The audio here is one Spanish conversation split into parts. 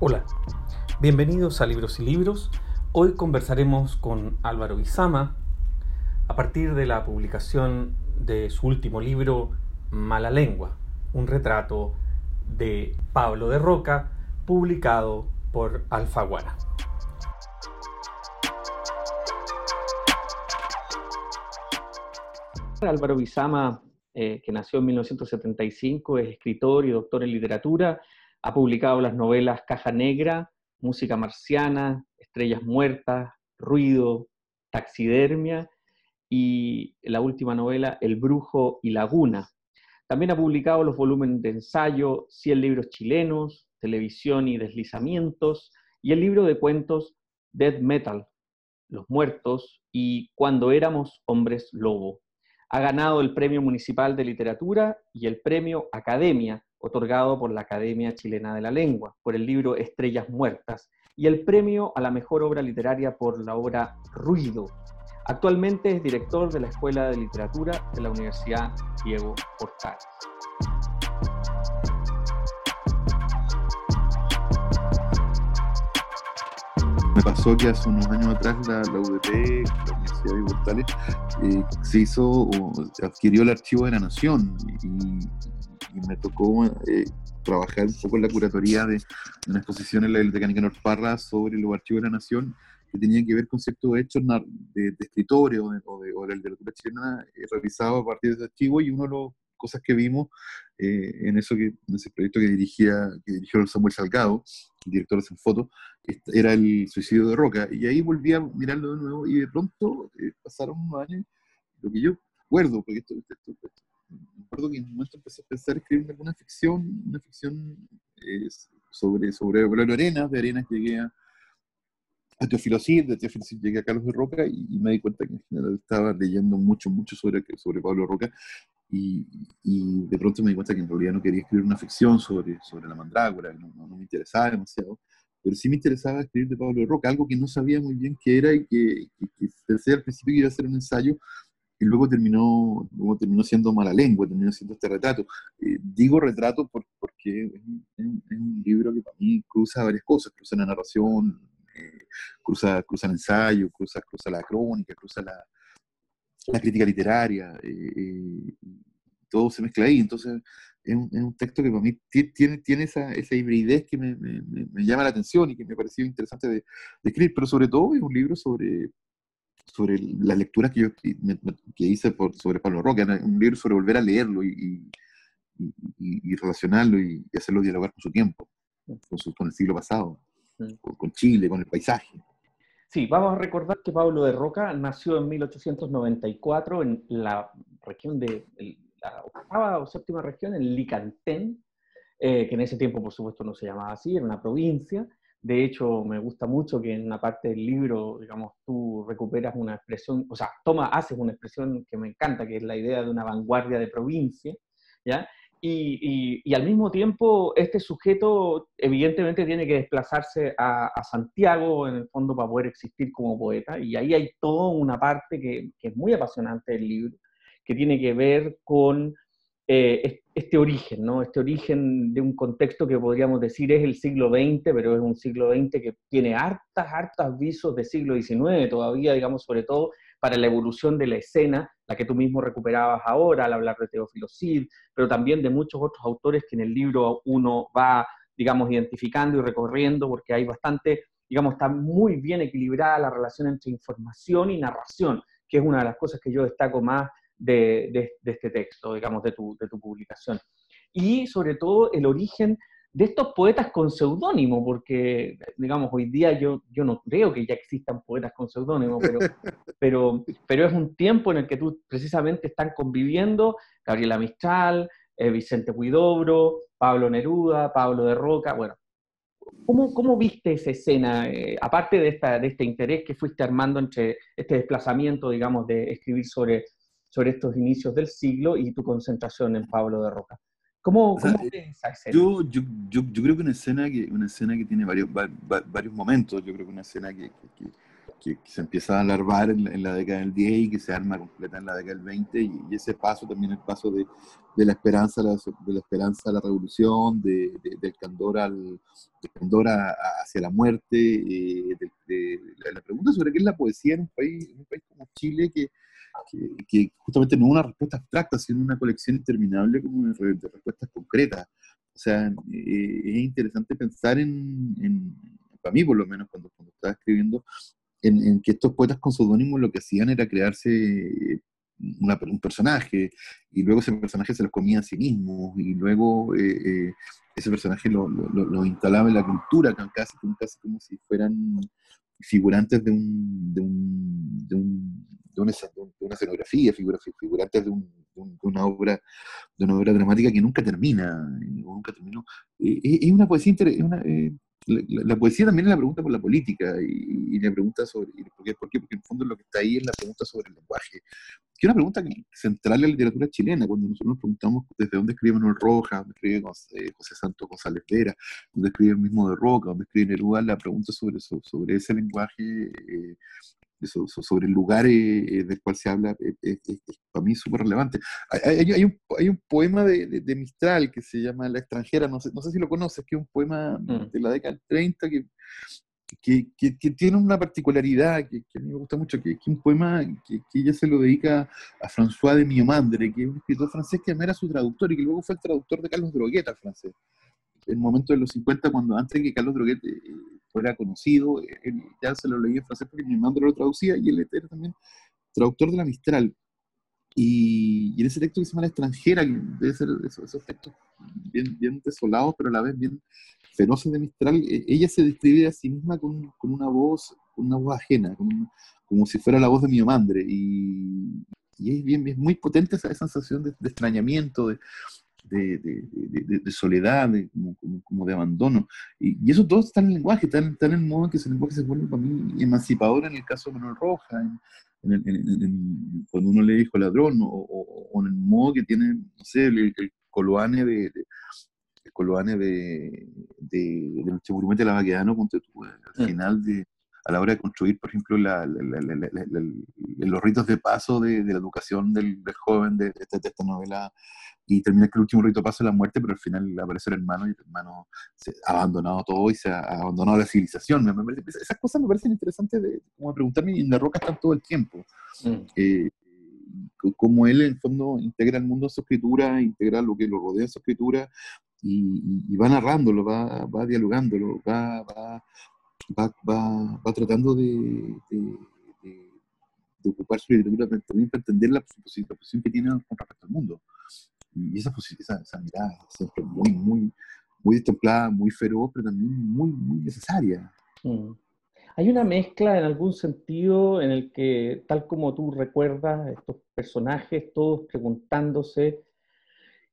Hola, bienvenidos a Libros y Libros. Hoy conversaremos con Álvaro Izama a partir de la publicación de su último libro, Mala Lengua, un retrato de Pablo de Roca, publicado por Alfaguara. Álvaro Bizama, eh, que nació en 1975, es escritor y doctor en literatura, ha publicado las novelas Caja Negra, Música Marciana, Estrellas Muertas, Ruido, Taxidermia y la última novela El Brujo y Laguna. También ha publicado los volúmenes de ensayo 100 libros chilenos, Televisión y Deslizamientos y el libro de cuentos Dead Metal, Los Muertos y Cuando éramos hombres lobo. Ha ganado el Premio Municipal de Literatura y el Premio Academia otorgado por la Academia Chilena de la Lengua, por el libro Estrellas Muertas, y el premio a la mejor obra literaria por la obra Ruido. Actualmente es director de la Escuela de Literatura de la Universidad Diego Portales. Me pasó que hace unos años atrás la, UDP, la Universidad de Portales, eh, se hizo, adquirió el archivo de la Nación y, me tocó eh, trabajar un poco en la curatoría de, una exposición en la Biblioteca Nicanor Parra sobre los archivos de la Nación que tenían que ver con ciertos hechos de, de escritores o de, o de, la literatura chilena eh, a partir de ese archivo y una de las cosas que vimos eh, en, eso que, en ese proyecto que dirigía que dirigió Samuel Salgado, el director de Foto, era el suicidio de Roca. Y ahí volví a mirarlo de nuevo y de pronto pasaron unos años, lo que yo recuerdo, porque esto, esto, esto me acuerdo que en un momento empecé a pensar escribir alguna ficción, una ficción eh, sobre, sobre Arenas, de Arenas llegué a, a Teófilo Cid, de Teófilo Cid llegué a Carlos de Roca y, me di cuenta que en general estaba leyendo mucho, mucho sobre, sobre Pablo Roca y, y, de pronto me di cuenta que en realidad no quería escribir una ficción sobre, sobre la mandrágora, no, no, me interesaba demasiado, pero sí me interesaba escribir de Pablo Roca, algo que no sabía muy bien qué era y que, que, que pensé al principio que iba a ser un ensayo y luego terminó, luego terminó siendo mala lengua, terminó siendo este retrato. Eh, digo retrato porque es un, libro que para mí cruza varias cosas, cruza la narración, eh, cruza, cruza el ensayo, cruza, cruza la crónica, cruza la, crítica literaria, eh, todo se mezcla ahí, entonces es un, es un, texto que para mí tiene, tiene esa, esa hibridez que me, llama la atención y que me pareció interesante de, de escribir, pero sobre todo es un libro sobre sobre las lecturas que yo que hice por, sobre Pablo Roca, un libro sobre volver a leerlo y, y, relacionarlo y, hacerlo dialogar con su tiempo, con, su, con el siglo pasado, con, Chile, con el paisaje. Sí, vamos a recordar que Pablo de Roca nació en 1894 en la región de, la octava o séptima región, en Licantén, eh, que en ese tiempo por supuesto no se llamaba así, era una provincia, de hecho, me gusta mucho que en una parte del libro, digamos, tú recuperas una expresión, o sea, toma, haces una expresión que me encanta, que es la idea de una vanguardia de provincia, ¿ya? Y, al mismo tiempo, este sujeto evidentemente tiene que desplazarse a, Santiago, en el fondo, para poder existir como poeta, y ahí hay toda una parte que, que es muy apasionante del libro, que tiene que ver con eh, este origen, ¿no? Este origen de un contexto que podríamos decir es el siglo XX, pero es un siglo XX que tiene hartas, hartas visos de siglo XIX todavía, digamos, sobre todo para la evolución de la escena, la que tú mismo recuperabas ahora al hablar de Teófilo Cid, pero también de muchos otros autores que en el libro uno va, digamos, identificando y recorriendo, porque hay bastante, digamos, está muy bien equilibrada la relación entre información y narración, que es una de las cosas que yo destaco más de, este texto, digamos, de tu, de tu publicación. Y sobre todo el origen de estos poetas con seudónimo, porque, digamos, hoy día yo, yo no creo que ya existan poetas con seudónimo, pero, pero, pero es un tiempo en el que tú precisamente están conviviendo Gabriela Mistral, eh, Vicente Huidobro, Pablo Neruda, Pablo de Roca, bueno. ¿Cómo, cómo viste esa escena, eh, aparte de, esta, de este interés que fuiste armando entre este desplazamiento, digamos, de escribir sobre sobre estos inicios del siglo y tu concentración en Pablo de Roca. ¿Cómo, esa escena? Yo, yo, yo, yo, creo que una escena que, una escena que tiene varios, varios momentos, yo creo que una escena que, que, que, se empieza a alarvar en la, década del 10 y que se arma completa en la década del 20 y, ese paso también el paso de, de la esperanza de la esperanza a la revolución de, del candor al candor hacia la muerte eh, de, la pregunta sobre qué es la poesía en un país en un país como Chile que, que, justamente no es una respuesta abstracta sino una colección interminable como de, respuestas concretas. O sea eh, es interesante pensar en, en para mí por lo menos cuando, cuando estaba escribiendo en, que estos poetas con seudónimos lo que hacían era crearse eh, un personaje, y luego ese personaje se los comía a sí mismo, y luego eh, eh, ese personaje lo, lo, instalaba en la cultura, casi, casi como si fueran figurantes de, un, de, un, de, un, de, una, escenografía, figurantes de, una obra, de una obra dramática que nunca termina, nunca terminó. una poesía, es una, la, poesía también es la pregunta por la política y, la pregunta sobre, ¿por qué? Porque en el fondo lo que está ahí es la pregunta sobre el lenguaje, que es una pregunta central en la literatura chilena, cuando nosotros nos preguntamos desde dónde escribe Manuel Rojas, dónde escribe José, Santos González Vera, dónde escribe el mismo de Roca, dónde escribe Neruda, la pregunta sobre, sobre ese lenguaje eh, sobre el lugar eh, del cual se habla, eh, es, para mí súper relevante. Hay, hay, un, hay, un, poema de, de, Mistral que se llama La extranjera, no sé, no sé si lo conoces, que es un poema mm. de la década del 30 que, que, que, tiene una particularidad que, a mí me gusta mucho, que es un poema que, ella se lo dedica a François de Miomandre, que es un escritor francés que era su traductor y que luego fue el traductor de Carlos Droguet al francés. En el momento de los 50, cuando antes que Carlos Droguet eh, fuera conocido, él ya se lo leía en francés porque mi hermano lo traducía y él era también traductor de la Mistral. Y, en ese texto que se llama La extranjera, que debe ser esos, textos bien, bien, desolados, pero a la vez bien feroces de Mistral, e, ella se describe a sí misma con, con una voz con una voz ajena, como si fuera la voz de mi madre. Y, y es, bien, es muy potente esa, sensación de, de extrañamiento, de, de, de, de, soledad, como, como, de abandono. Y, y, eso todo está en el lenguaje, está en, el modo en que ese lenguaje se vuelve para mí emancipador en el caso de Manuel Roja, en, en, cuando uno lee Hijo Ladrón, o, o, en el modo que tiene, no sé, el, coloane de, el coloane de, de, de, de la Baquedano, al mm. final de a la hora de construir, por ejemplo, los ritos de paso de, la educación del, joven de, esta, de, esta, novela y termina que el último rito pasa la muerte, pero al final aparece el hermano y el hermano se ha abandonado todo y se ha abandonado la civilización. esas cosas me parecen interesantes de como preguntarme y en la roca están todo el tiempo. Mm. Eh, como él en el fondo integra el mundo en su escritura, integra lo que lo rodea en su escritura y, va narrándolo, va, va dialogándolo, va, va, va, va, va tratando de, ocupar su literatura también para entender la, posición que tiene con respecto al mundo y esa, esa, esa mirada siempre muy, muy, muy destemplada, muy feroz, pero también muy, muy necesaria. Mm. Hay una mezcla en algún sentido en el que, tal como tú recuerdas, estos personajes, todos preguntándose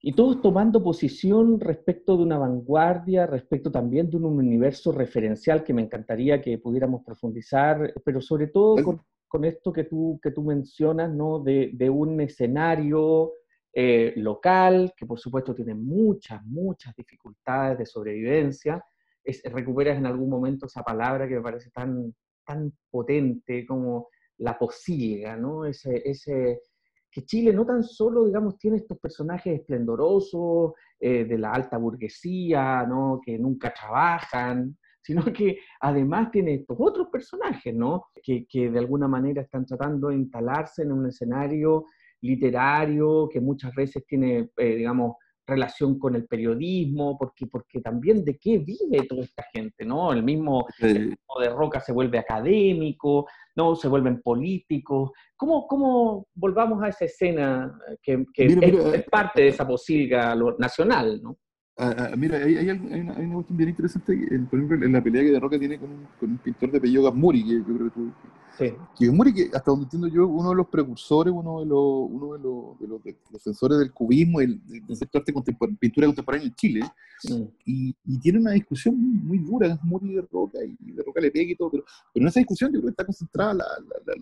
y todos tomando posición respecto de una vanguardia, respecto también de un universo referencial que me encantaría que pudiéramos profundizar, pero sobre todo con, con esto que tú, que tú mencionas, ¿no? de, de un escenario eh, local, que por supuesto tiene muchas, muchas dificultades de sobrevivencia. Es, recuperas en algún momento esa palabra que me parece tan, tan potente como la posilga, ¿no? Ese, ese, que Chile no tan solo, digamos, tiene estos personajes esplendorosos eh, de la alta burguesía, ¿no? Que nunca trabajan, sino que además tiene estos otros personajes, ¿no? Que, que de alguna manera están tratando de instalarse en un escenario literario que muchas veces tiene, eh, digamos, relación con el periodismo, porque, porque también de qué vive toda esta gente, ¿no? El mismo, de Roca se vuelve académico, ¿no? Se vuelven políticos. ¿Cómo, cómo volvamos a esa escena que, es, parte de esa posilga nacional, ¿no? Ah, ah, mira, hay, hay, una, hay, una, cuestión bien interesante, por ejemplo, en la pelea que de Roca tiene con un, con un pintor de apellido Gasmuri, que yo creo que Fujimori, que hasta donde entiendo yo, uno de los precursores, uno de los, uno de los, de los defensores del cubismo, el, concepto arte contemporáneo, pintura contemporánea en Chile, mm. y, y, tiene una discusión muy, dura, es muy de Roca, y de Roca le pega y todo, pero, pero en esa discusión yo creo que está concentrada la,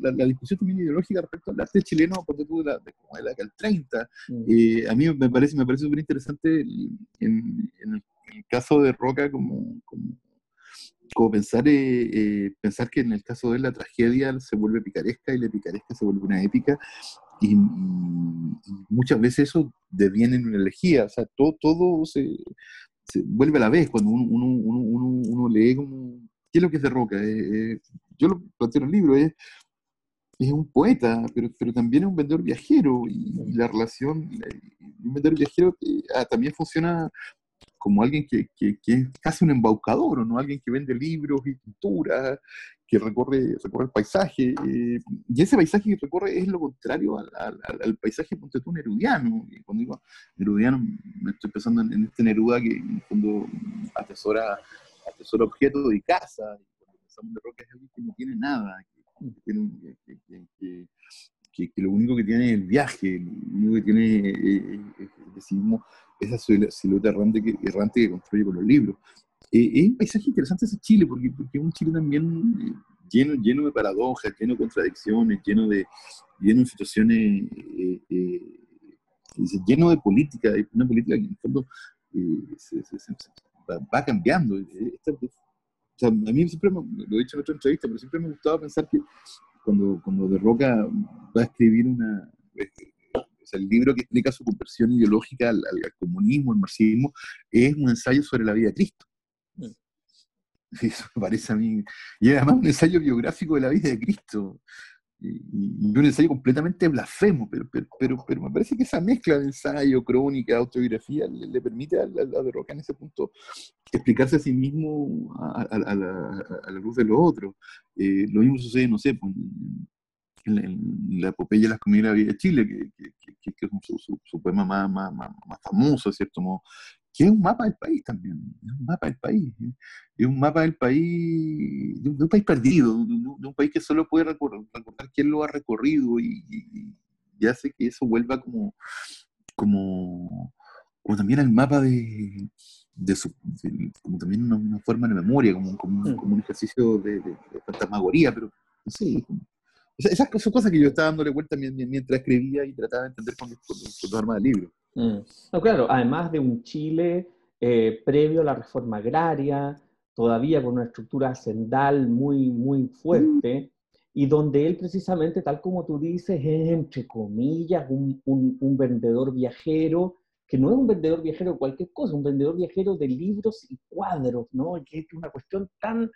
la, la, discusión también ideológica respecto al arte chileno, porque tú de la, de, de la década del 30. Mm. Eh, a mí me parece, me parece súper interesante en, en, el, caso de Roca como, como como pensar, eh, eh, pensar que en el caso de la tragedia se vuelve picaresca y la picaresca se vuelve una épica y, muchas veces eso deviene en una elegía, o sea, todo, todo se, vuelve a la vez cuando uno, uno, lee como, ¿qué es lo que es de Roca? Eh, yo lo planteo en el libro, es, es un poeta, pero, pero también es un vendedor viajero y, la relación, un vendedor viajero ah, también funciona como alguien que, que, es casi un embaucador, ¿no? Alguien que vende libros y pinturas, que recorre, recorre el paisaje. Eh, y ese paisaje que recorre es lo contrario al, al, paisaje, ponte tú, nerudiano. Y cuando digo nerudiano, me estoy pensando en, este Neruda que fondo atesora, atesora objetos de casa. Y cuando pensamos en Roca es alguien que no tiene nada, que, que, que, lo único que tiene es el viaje, lo único que tiene es, es, esa silueta errante que, errante que construye con los libros. Eh, es un paisaje interesante ese Chile, porque, porque es un Chile también eh, lleno, lleno de paradojas, lleno de contradicciones, lleno de, lleno de situaciones, eh, lleno de política, una política que en el fondo se, se, va, cambiando. a mí siempre, lo he dicho en otra entrevista, pero siempre me gustaba pensar que cuando, cuando De Roca va a escribir una, el libro que explica su conversión ideológica al, comunismo, al marxismo, es un ensayo sobre la vida de Cristo. Eso me parece a mí. Y además un ensayo biográfico de la vida de Cristo. Y, un ensayo completamente blasfemo, pero, pero, pero, me parece que esa mezcla de ensayo, crónica, autobiografía, le, permite a la, de Roca en ese punto explicarse a sí mismo a, la, luz de los otros. Eh, lo mismo sucede, no sé, pues, en, la epopeya de las comunidades de la vida de Chile, que, que, es su, su, poema más, famoso, de cierto modo, que es un mapa del país también, es un mapa del país, ¿eh? es un mapa del país, de un, país perdido, de un, país que solo puede recordar, quién lo ha recorrido y, y, hace que eso vuelva como, como, como también el mapa de, de, su, como también una, forma de memoria, como, como, mm. como un ejercicio de, de, fantasmagoría, pero no sé, esas son cosas que yo estaba dándole vuelta mientras escribía y trataba de entender con, con, armas del libro. Mm. No, claro, además de un Chile eh, previo a la reforma agraria, todavía con una estructura hacendal muy, muy fuerte, y donde él precisamente, tal como tú dices, es entre comillas un, un, un vendedor viajero, que no es un vendedor viajero de cualquier cosa, un vendedor viajero de libros y cuadros, ¿no? Que es una cuestión tan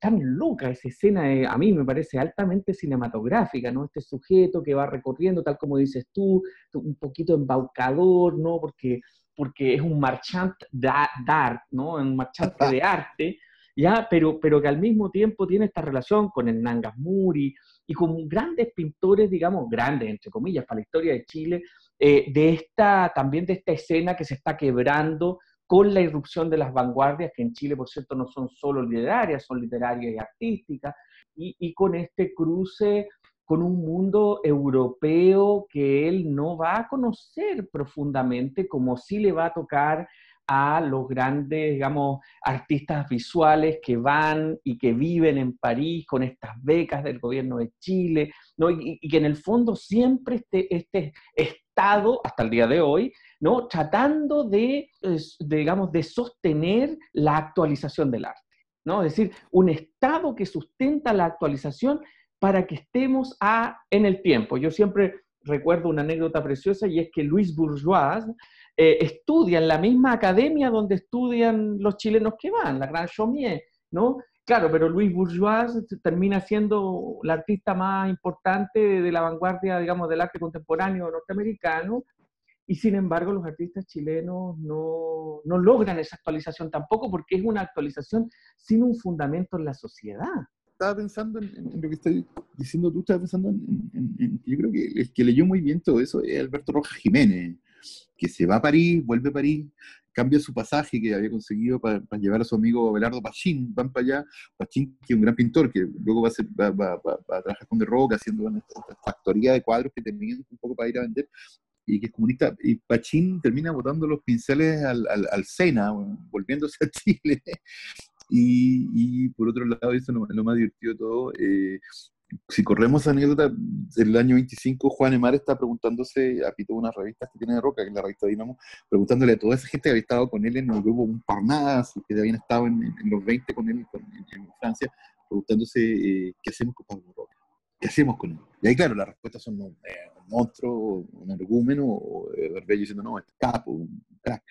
tan loca esa escena, a mí me parece altamente cinematográfica, ¿no? Este sujeto que va recorriendo, tal como dices tú, un poquito embaucador, ¿no? Porque, porque es un marchant d'art, ¿no? Un marchante de arte, ¿ya? Pero, pero que al mismo tiempo tiene esta relación con el Nangas Muri y con grandes pintores, digamos, grandes, entre comillas, para la historia de Chile, eh, de esta, también de esta escena que se está quebrando con la irrupción de las vanguardias, que en Chile, por cierto, no son solo literarias, son literarias y artísticas, y, con este cruce con un mundo europeo que él no va a conocer profundamente, como sí le va a tocar a los grandes, digamos, artistas visuales que van y que viven en París con estas becas del gobierno de Chile, ¿no? y, que en el fondo siempre este, este Estado, hasta el día de hoy, ¿no? tratando de, digamos, de sostener la actualización del arte. ¿no? Es decir, un Estado que sustenta la actualización para que estemos a, en el tiempo. Yo siempre recuerdo una anécdota preciosa y es que Luis Bourgeois eh, estudia en la misma academia donde estudian los chilenos que van, la Gran Chaumier, ¿no? Claro, pero Luis Bourgeois termina siendo el artista más importante de la vanguardia, digamos, del arte contemporáneo norteamericano, y sin embargo los artistas chilenos no, no, logran esa actualización tampoco porque es una actualización sin un fundamento en la sociedad. Estaba pensando en, lo que estás diciendo tú, estaba pensando en, yo creo que el que leyó muy bien todo eso es Alberto Rojas Jiménez. que se va a París, vuelve a París, cambia su pasaje que había conseguido para, llevar a su amigo Belardo Pachín, van para allá, Pachín, que es un gran pintor, que luego va a, va, a trabajar con De Roca, haciendo una, factoría de cuadros que tenían un poco para ir a vender, y que es comunista, y Pachín termina botando los pinceles al, al, Sena, volviéndose a Chile. Y, por otro lado, eso es lo, más divertido de todo, eh, si corremos anécdota, del año 25, Juan Emar está preguntándose, a Pito, unas revistas que tiene de Roca, que es la revista Dinamo, preguntándole a toda esa gente que había estado con él en el grupo Un Parnadas, que habían estado en, los 20 con él en, Francia, preguntándose eh, qué hacemos con Pablo Roca, qué hacemos con él. Y ahí, claro, las respuestas son un, eh, un monstruo, un argumento, o eh, diciendo, no, es capo, un crack.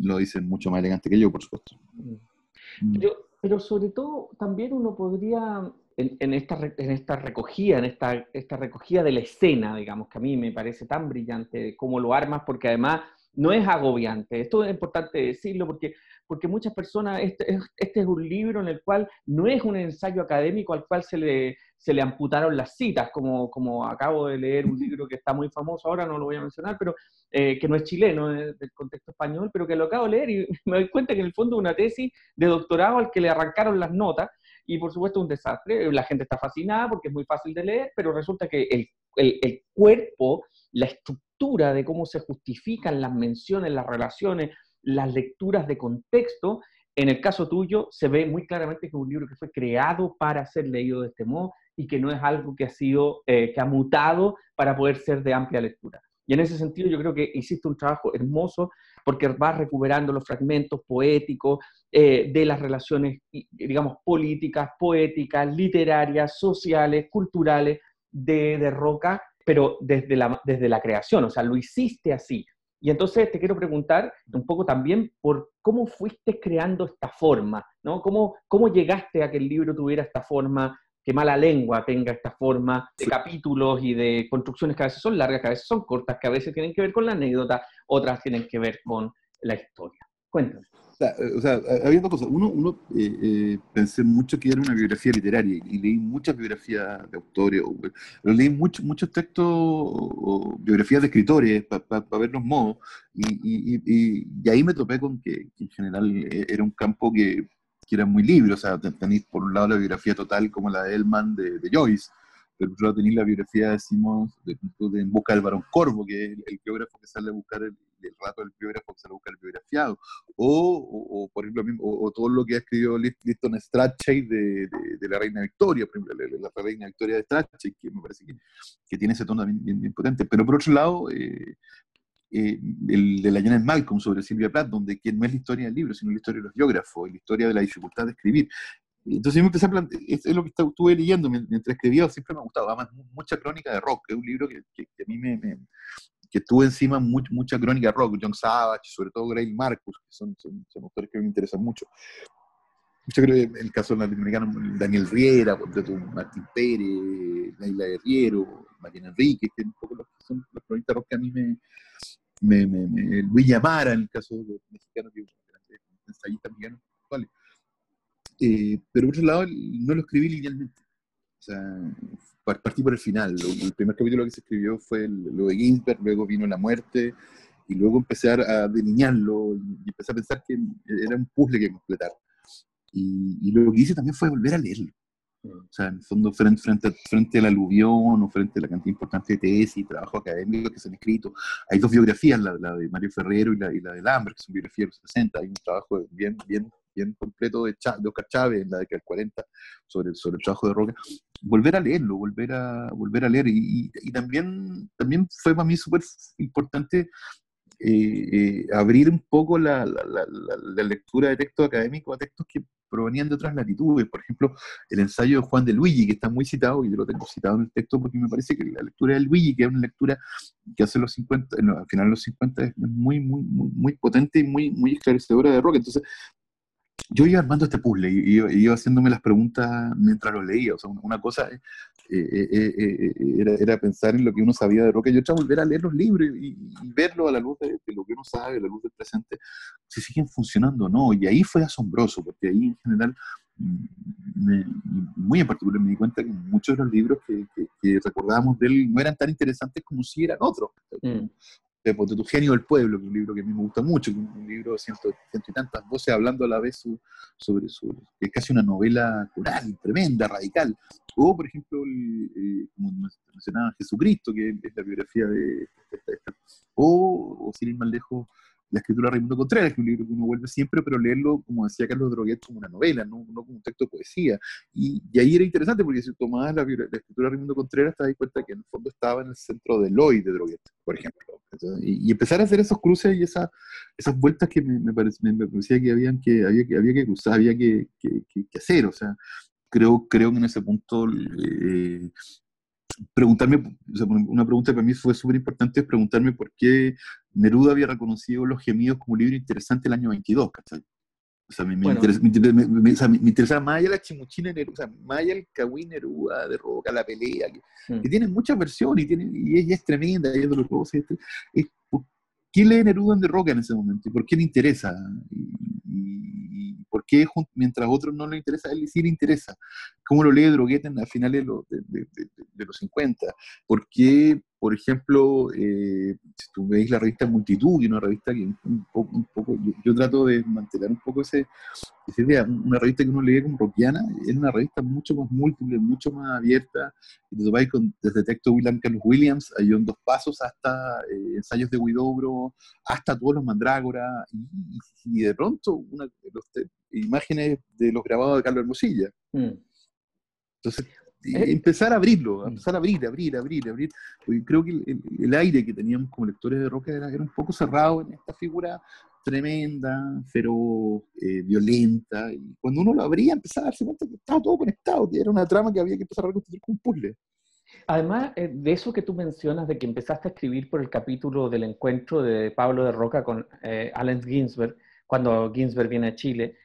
Lo dicen mucho más elegante que yo, por supuesto. Pero, pero sobre todo, también uno podría en, esta, en esta recogida, en esta, esta recogida de la escena, digamos, que a mí me parece tan brillante cómo lo armas, porque además no es agobiante. Esto es importante decirlo porque, porque muchas personas, este, este, es un libro en el cual no es un ensayo académico al cual se le, se le amputaron las citas, como, como acabo de leer un libro que está muy famoso ahora, no lo voy a mencionar, pero eh, que no es chileno, es del contexto español, pero que lo acabo de leer y me doy cuenta que en el fondo es una tesis de doctorado al que le arrancaron las notas y por supuesto un desastre. La gente está fascinada porque es muy fácil de leer, pero resulta que el, el, el cuerpo, la estructura de cómo se justifican las menciones, las relaciones, las lecturas de contexto, en el caso tuyo se ve muy claramente que es un libro que fue creado para ser leído de este modo y que no es algo que ha sido, eh, que ha mutado para poder ser de amplia lectura. Y en ese sentido yo creo que hiciste un trabajo hermoso porque vas recuperando los fragmentos poéticos eh, de las relaciones, digamos, políticas, poéticas, literarias, sociales, culturales de, de Roca, pero desde la, desde la creación, o sea, lo hiciste así. Y entonces te quiero preguntar un poco también por cómo fuiste creando esta forma, ¿no? ¿Cómo, cómo llegaste a que el libro tuviera esta forma que mala lengua tenga esta forma de capítulos y de construcciones que a veces son largas, que a veces son cortas, que a veces tienen que ver con la anécdota, otras tienen que ver con la historia. Cuéntame. O sea, habiendo cosas. Uno, uno eh, eh, pensé mucho que era una biografía literaria y leí muchas biografías de autores, pero leí muchos muchos textos o, biografías de escritores para ver los modos y, ahí me topé con que en general eh, era un campo que que era muy libre, o sea, tenéis por un lado la biografía total como la de Elman de, Joyce, pero por otro lado tenéis la biografía, decimos, de, En busca del varón Corvo, que es el, biógrafo que sale a buscar el, rato del biógrafo que sale a buscar el biografiado, o, o, por ejemplo, o, todo lo que ha escrito Liston Strachey de, de, la Reina Victoria, por ejemplo, la, Reina Victoria de Strachey, que me parece que, que tiene ese tono bien, bien, potente, pero por otro lado, eh, eh, el de la Janet Malcolm sobre Silvia Plath, donde que no es la historia del libro, sino la historia de los biógrafos, la historia de la dificultad de escribir. Entonces yo me empecé a plantear, es, lo que estuve leyendo mientras escribía, siempre me ha gustado, además mucha crónica de rock, es un libro que, que, a mí me, que tuve encima mucha, mucha crónica rock, John Savage, sobre todo Gray Marcus, que son, son, son, autores que me interesan mucho. Yo creo que el caso latinoamericano, Daniel Riera, Martín Pérez, Naila Guerriero, Mariana Enrique, que un poco los, son los cronistas rock que a mí me, me, me, me, Luis Yamara, en el caso de los mexicanos, que es un ensayista mexicano, ¿vale? Eh, pero por otro lado, no lo escribí linealmente. O sea, partí por el final. El primer capítulo que se escribió fue lo de Ginsberg, luego vino la muerte, y luego empecé a delinearlo y empecé a pensar que era un puzzle que completar. Y, y lo que hice también fue volver a leerlo. O sea, en el fondo, frente, frente, frente al aluvión o frente a la cantidad importante de tesis y trabajo académicos que se han escrito, hay dos biografías, la, de Mario Ferrero y la, y la de Lambert, que son biografías de los 60. Hay un trabajo bien, bien, bien completo de, de Oscar Chávez en la década del 40 sobre, sobre el trabajo de Roca. Volver a leerlo, volver a, volver a leer. Y, y, también, también fue para mí súper importante eh, eh, abrir un poco la, la, la, la, lectura de textos académicos a textos que provenían de otras latitudes. Por ejemplo, el ensayo de Juan de Luigi, que está muy citado, y yo lo tengo citado en el texto porque me parece que la lectura de Luigi, que es una lectura que hace los 50, al final de los 50, es muy, muy, muy, muy potente y muy, muy esclarecedora de rock. Entonces, yo iba armando este puzzle y iba, haciéndome las preguntas mientras lo leía. O sea, una cosa eh, eh, eh, era, pensar en lo que uno sabía de rock y otra volver a leer los libros y, verlo a la luz de, lo que uno sabe, a la luz del presente, si siguen funcionando o no. Y ahí fue asombroso, porque ahí en general, mm, muy en particular, me di cuenta que muchos de los libros que, recordábamos de él no eran tan interesantes como si eran otros. De tu genio del pueblo, que es un libro que a mí me gusta mucho, que es un libro de ciento, ciento y tantas voces hablando a la vez sobre, su, es casi una novela coral, tremenda, radical. O, por ejemplo, el, como mencionaba Jesucristo, que es la biografía de, esta, o, o sin ir más lejos, la escritura de Raimundo Contreras, que es un libro que uno vuelve siempre, pero leerlo, como decía Carlos Droguet, como una novela, no, no como un texto de poesía. Y, y, ahí era interesante, porque si tomabas la, la escritura de Raimundo Contreras, te das cuenta que en el fondo estaba en el centro del hoy de Droguet, por ejemplo. Y, empezar a hacer esos cruces y esa, esas vueltas que me, parecía, que, habían que, había, que había que cruzar, había que hacer. O sea, creo, creo que en ese punto eh, preguntarme, una pregunta que para mí fue súper importante es preguntarme por qué Neruda había reconocido Los Gemidos como un libro interesante el año 22, ¿cachai? O sea, me, me, interesa, me, o sea, me, interesaba más allá la chimuchina Neruda, o sea, más allá el Cahuí Neruda de Roca, la pelea, que, mm. que tiene muchas versiones y, tiene, y ella es tremenda, ella es dolorosa. Es, es, ¿Qué lee Neruda de Roca en ese momento? ¿Y por qué le interesa? Y, y, por qué mientras a otros no le interesa, a él sí le interesa? ¿Cómo lo lee Drogueta a finales de, de, de, de los 50? ¿Por qué por ejemplo, eh, si tú veis la revista Multitud, y una revista que un poco, un poco yo, trato de mantener un poco ese, esa idea, una revista que uno lee como rockiana, es una revista mucho más múltiple, mucho más abierta, y te topáis con, desde texto William Carlos Williams, hay un dos pasos hasta eh, ensayos de Huidobro, hasta todos los mandrágora, y, y, de pronto una, los, imágenes de los grabados de Carlos Hermosilla. Mm. Entonces, eh, empezar a abrirlo, mm. empezar a abrir, abrir, abrir, abrir. Porque creo que el, aire que teníamos como lectores de rock era, un poco cerrado en esta figura tremenda, feroz, eh, violenta. Y cuando uno lo abría, empezaba a darse cuenta que estaba todo conectado, que era una trama que había que empezar a reconstruir con un puzzle. Además, eh, de eso que tú mencionas, de que empezaste a escribir por el capítulo del encuentro de Pablo de Roca con Allen Ginsberg, cuando Ginsberg viene a Chile, eh,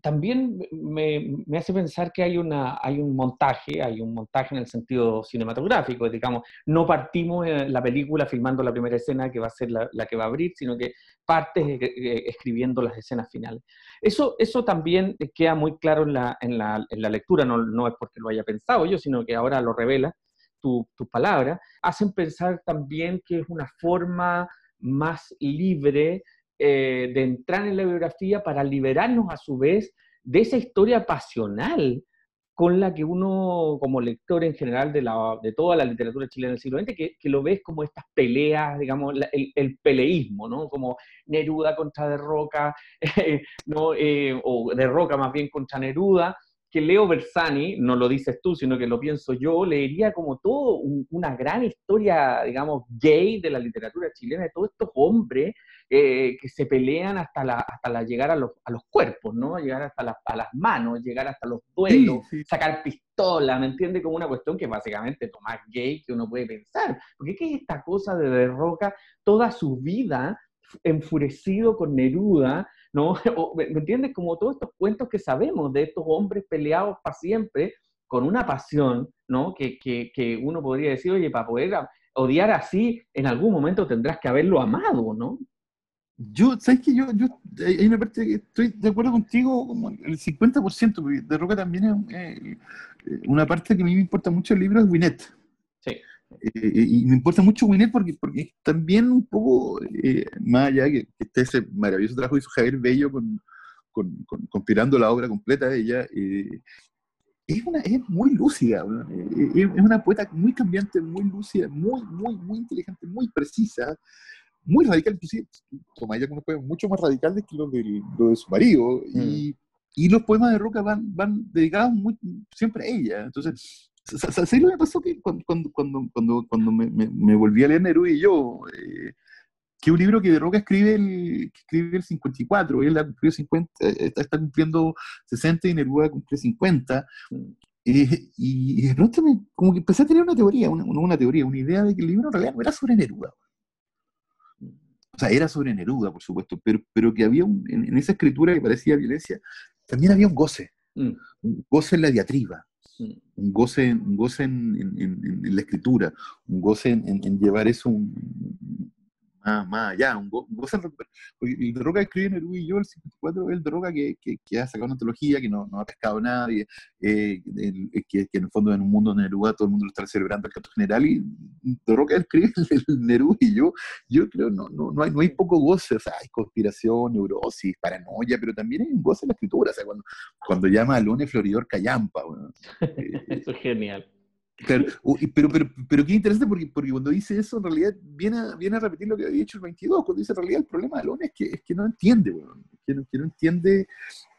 también me, me, hace pensar que hay, una, hay un montaje, hay un montaje en el sentido cinematográfico, digamos, no partimos la película filmando la primera escena que va a ser la, que va a abrir, sino que partes eh, eh, escribiendo las escenas finales. Eso, eso también queda muy claro en la, en la, en la lectura, no, no, es porque lo haya pensado yo, sino que ahora lo revela tus tu palabras, hacen pensar también que es una forma más libre eh, de entrar en la biografía para liberarnos a su vez de esa historia pasional con la que uno, como lector en general de, la, de toda la literatura chilena del siglo XX, que, lo ves como estas peleas, digamos, el, el, peleísmo, ¿no? Como Neruda contra De Roca, ¿no? Eh, o De Roca más bien contra Neruda, que Leo Bersani, no lo dices tú, sino que lo pienso yo, leería como todo una gran historia, digamos, gay de la literatura chilena, de todos estos hombres eh, que se pelean hasta, la, hasta la llegar a los, a los cuerpos, ¿no? Llegar hasta a las manos, llegar hasta los duelos, sacar pistola, ¿me entiende? Como una cuestión que básicamente Tomás gay que uno puede pensar. Porque ¿qué es esta cosa de Derroca toda su vida enfurecido con Neruda, ¿no? ¿Me entiendes? Como todos estos cuentos que sabemos de estos hombres peleados para siempre, con una pasión, ¿no? Que, que, que, uno podría decir, oye, para poder odiar así, en algún momento tendrás que haberlo amado, ¿no? Yo, ¿sabes qué? Yo, yo, hay una parte que estoy de acuerdo contigo, como el 50%, de Roca también es eh, una parte que a mí me importa mucho el libro es Winnet. Sí. Eh, y me importa mucho Winnet porque, porque también un poco, eh, más allá que, que está ese maravilloso trabajo que hizo Javier Bello con, con, con, conspirando la obra completa de ella, es, una, es muy lúcida, es, es una poeta muy cambiante, muy lúcida, muy, muy, muy inteligente, muy precisa muy radical, inclusive toma ella con poemas mucho más radicales que los de, lo de su marido, y, mm. y, los poemas de Roca van, van dedicados muy, siempre a ella. Entonces, ¿sabes lo que pasó? Que cuando, cuando, cuando, cuando me, me, me, volví a leer Neruda y yo, eh, que un libro que de Roca escribe el, escribe el 54, él cumplió 50, está, está, cumpliendo 60 y Neruda cumple 50. Eh, y de pronto me, como que empecé a tener una teoría, una, una, teoría, una idea de que el libro en realidad no era sobre Neruda o sea, era sobre Neruda, por supuesto, pero, pero que había un, en, esa escritura que parecía violencia, también había un goce, mm. un goce en la diatriba, un goce, un goce en, en, la escritura, un goce en, llevar eso, más, más allá, un, go, goce porque el de Roca escribe Neruda y yo, el 54, es el de Roca que, que, que, ha sacado una antología, que no, no ha pescado nadie, eh, el, que, que, en el fondo en un mundo de Neruda todo el mundo lo está celebrando el canto general, y de Roca escribe el, el Neruda y yo, yo creo no, no, no, hay, no hay poco goce, o sea, hay conspiración, neurosis, paranoia, pero también hay un goce en la escritura, o sea, cuando, cuando llama a Lone Floridor Callampa. Bueno, eh, Eso es genial. Pero, pero, pero qué interesante porque, porque cuando dice eso, en realidad viene a, viene a repetir lo que había dicho el 22, cuando dice en realidad el problema de Lone es que, es que no entiende, bueno, que, no, que no entiende,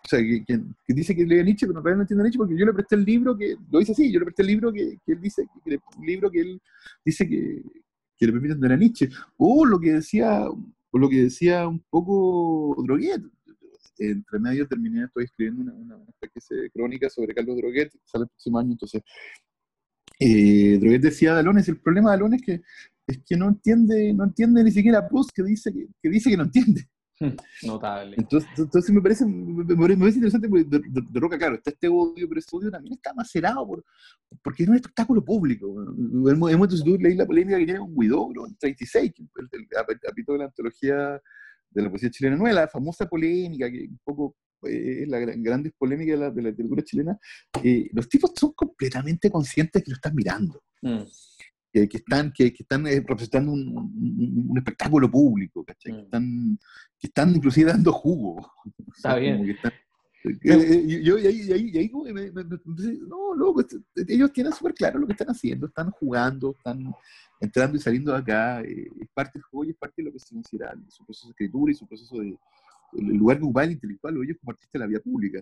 o sea, que, que, dice que lee Nietzsche, pero en realidad no entiende a Nietzsche porque yo le presté el libro que, lo dice así, yo le presté el libro que, que él dice, el libro que él dice que, que le permite entender a Nietzsche, o lo que decía, o lo que decía un poco Droguet, entre medio terminé, estoy escribiendo una, una, una especie de crónica sobre Carlos Droguet, sale el próximo año, entonces eh, Droguet decía de Alones, el problema de Alones es que, es que no entiende, no entiende ni siquiera Proust que dice que, que dice que no entiende. Notable. Entonces, entonces me, parece, me, parece interesante porque de, de, de, Roca, claro, está este odio, pero ese odio también está macerado por, porque es un espectáculo público. En el momento, si tú leí la polémica que tiene con Guidobro en 36, el, el, el capítulo de la antología de la poesía chilena nueva, la famosa polémica que un poco eh, la gran, grandes polémicas de la, de la literatura chilena, eh, los tipos son completamente conscientes que lo están mirando. Mm. Que, que, están, que, que están eh, representando un, un, un, espectáculo público, mm. que, están, que están inclusive dando jugo. Está bien. Están, eh, yo, y ahí, y ahí, y ahí me, me, me, no, loco, ellos tienen súper claro lo que están haciendo, están jugando, están entrando y saliendo de acá, eh, es parte del juego y es parte de lo que se considera su proceso de escritura y su proceso de, el lugar el intelectual o ellos como artistas de la vía pública.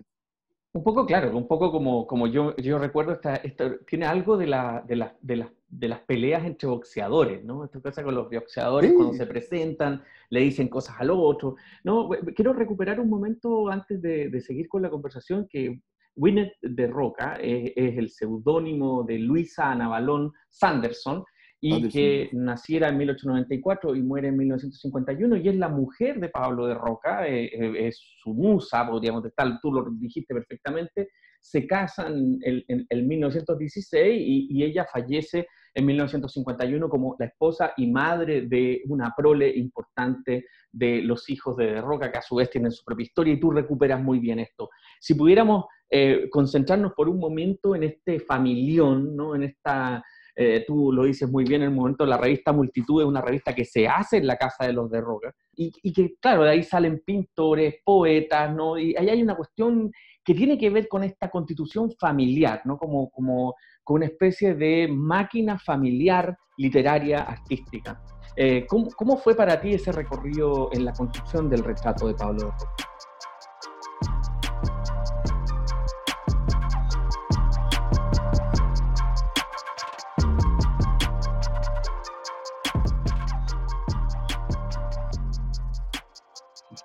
Un poco, claro, un poco como, como yo, yo recuerdo, esta, esta, tiene algo de, la, de, la, de, la, de las peleas entre boxeadores, ¿no? Esto pasa con los boxeadores sí. cuando se presentan, le dicen cosas al otro. No, quiero recuperar un momento antes de, de seguir con la conversación que Winnet de Roca es, es el seudónimo de Luisa Anabalón Sanderson, y que naciera en 1894 y muere en 1951, y es la mujer de Pablo de Roca, eh, eh, es su musa, podríamos estar, tú lo dijiste perfectamente, se casan en, en, en 1916 y, y, ella fallece en 1951 como la esposa y madre de una prole importante de los hijos de, de Roca, que a su vez tienen su propia historia, y tú recuperas muy bien esto. Si pudiéramos eh, concentrarnos por un momento en este familión, ¿no? en esta eh, tú lo dices muy bien en el momento, la revista Multitud es una revista que se hace en la casa de los de Roca, y, que, claro, de ahí salen pintores, poetas, ¿no? Y ahí hay una cuestión que tiene que ver con esta constitución familiar, ¿no? Como, como, como una especie de máquina familiar literaria, artística. Eh, ¿cómo, ¿Cómo fue para ti ese recorrido en la construcción del retrato de Pablo de Roca?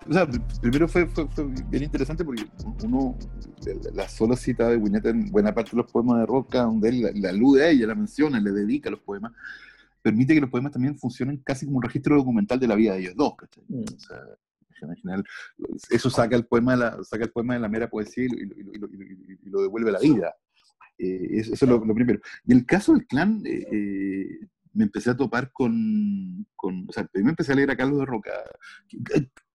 O sea, primero fue, fue, fue, bien interesante porque uno, la sola cita de Winnet en buena parte de los poemas de Roca, donde él la, la alude a ella, la menciona, le dedica los poemas, permite que los poemas también funcionen casi como un registro documental de la vida de ellos dos, mm. o sea, en general, eso saca el poema de la, saca el poema de la mera poesía y, y, y, y lo, devuelve a la vida. Eh, eso, es lo, lo, primero. Y el caso del clan, eh, eh, me empecé a topar con, con, o sea, primero empecé a leer a Carlos de Roca,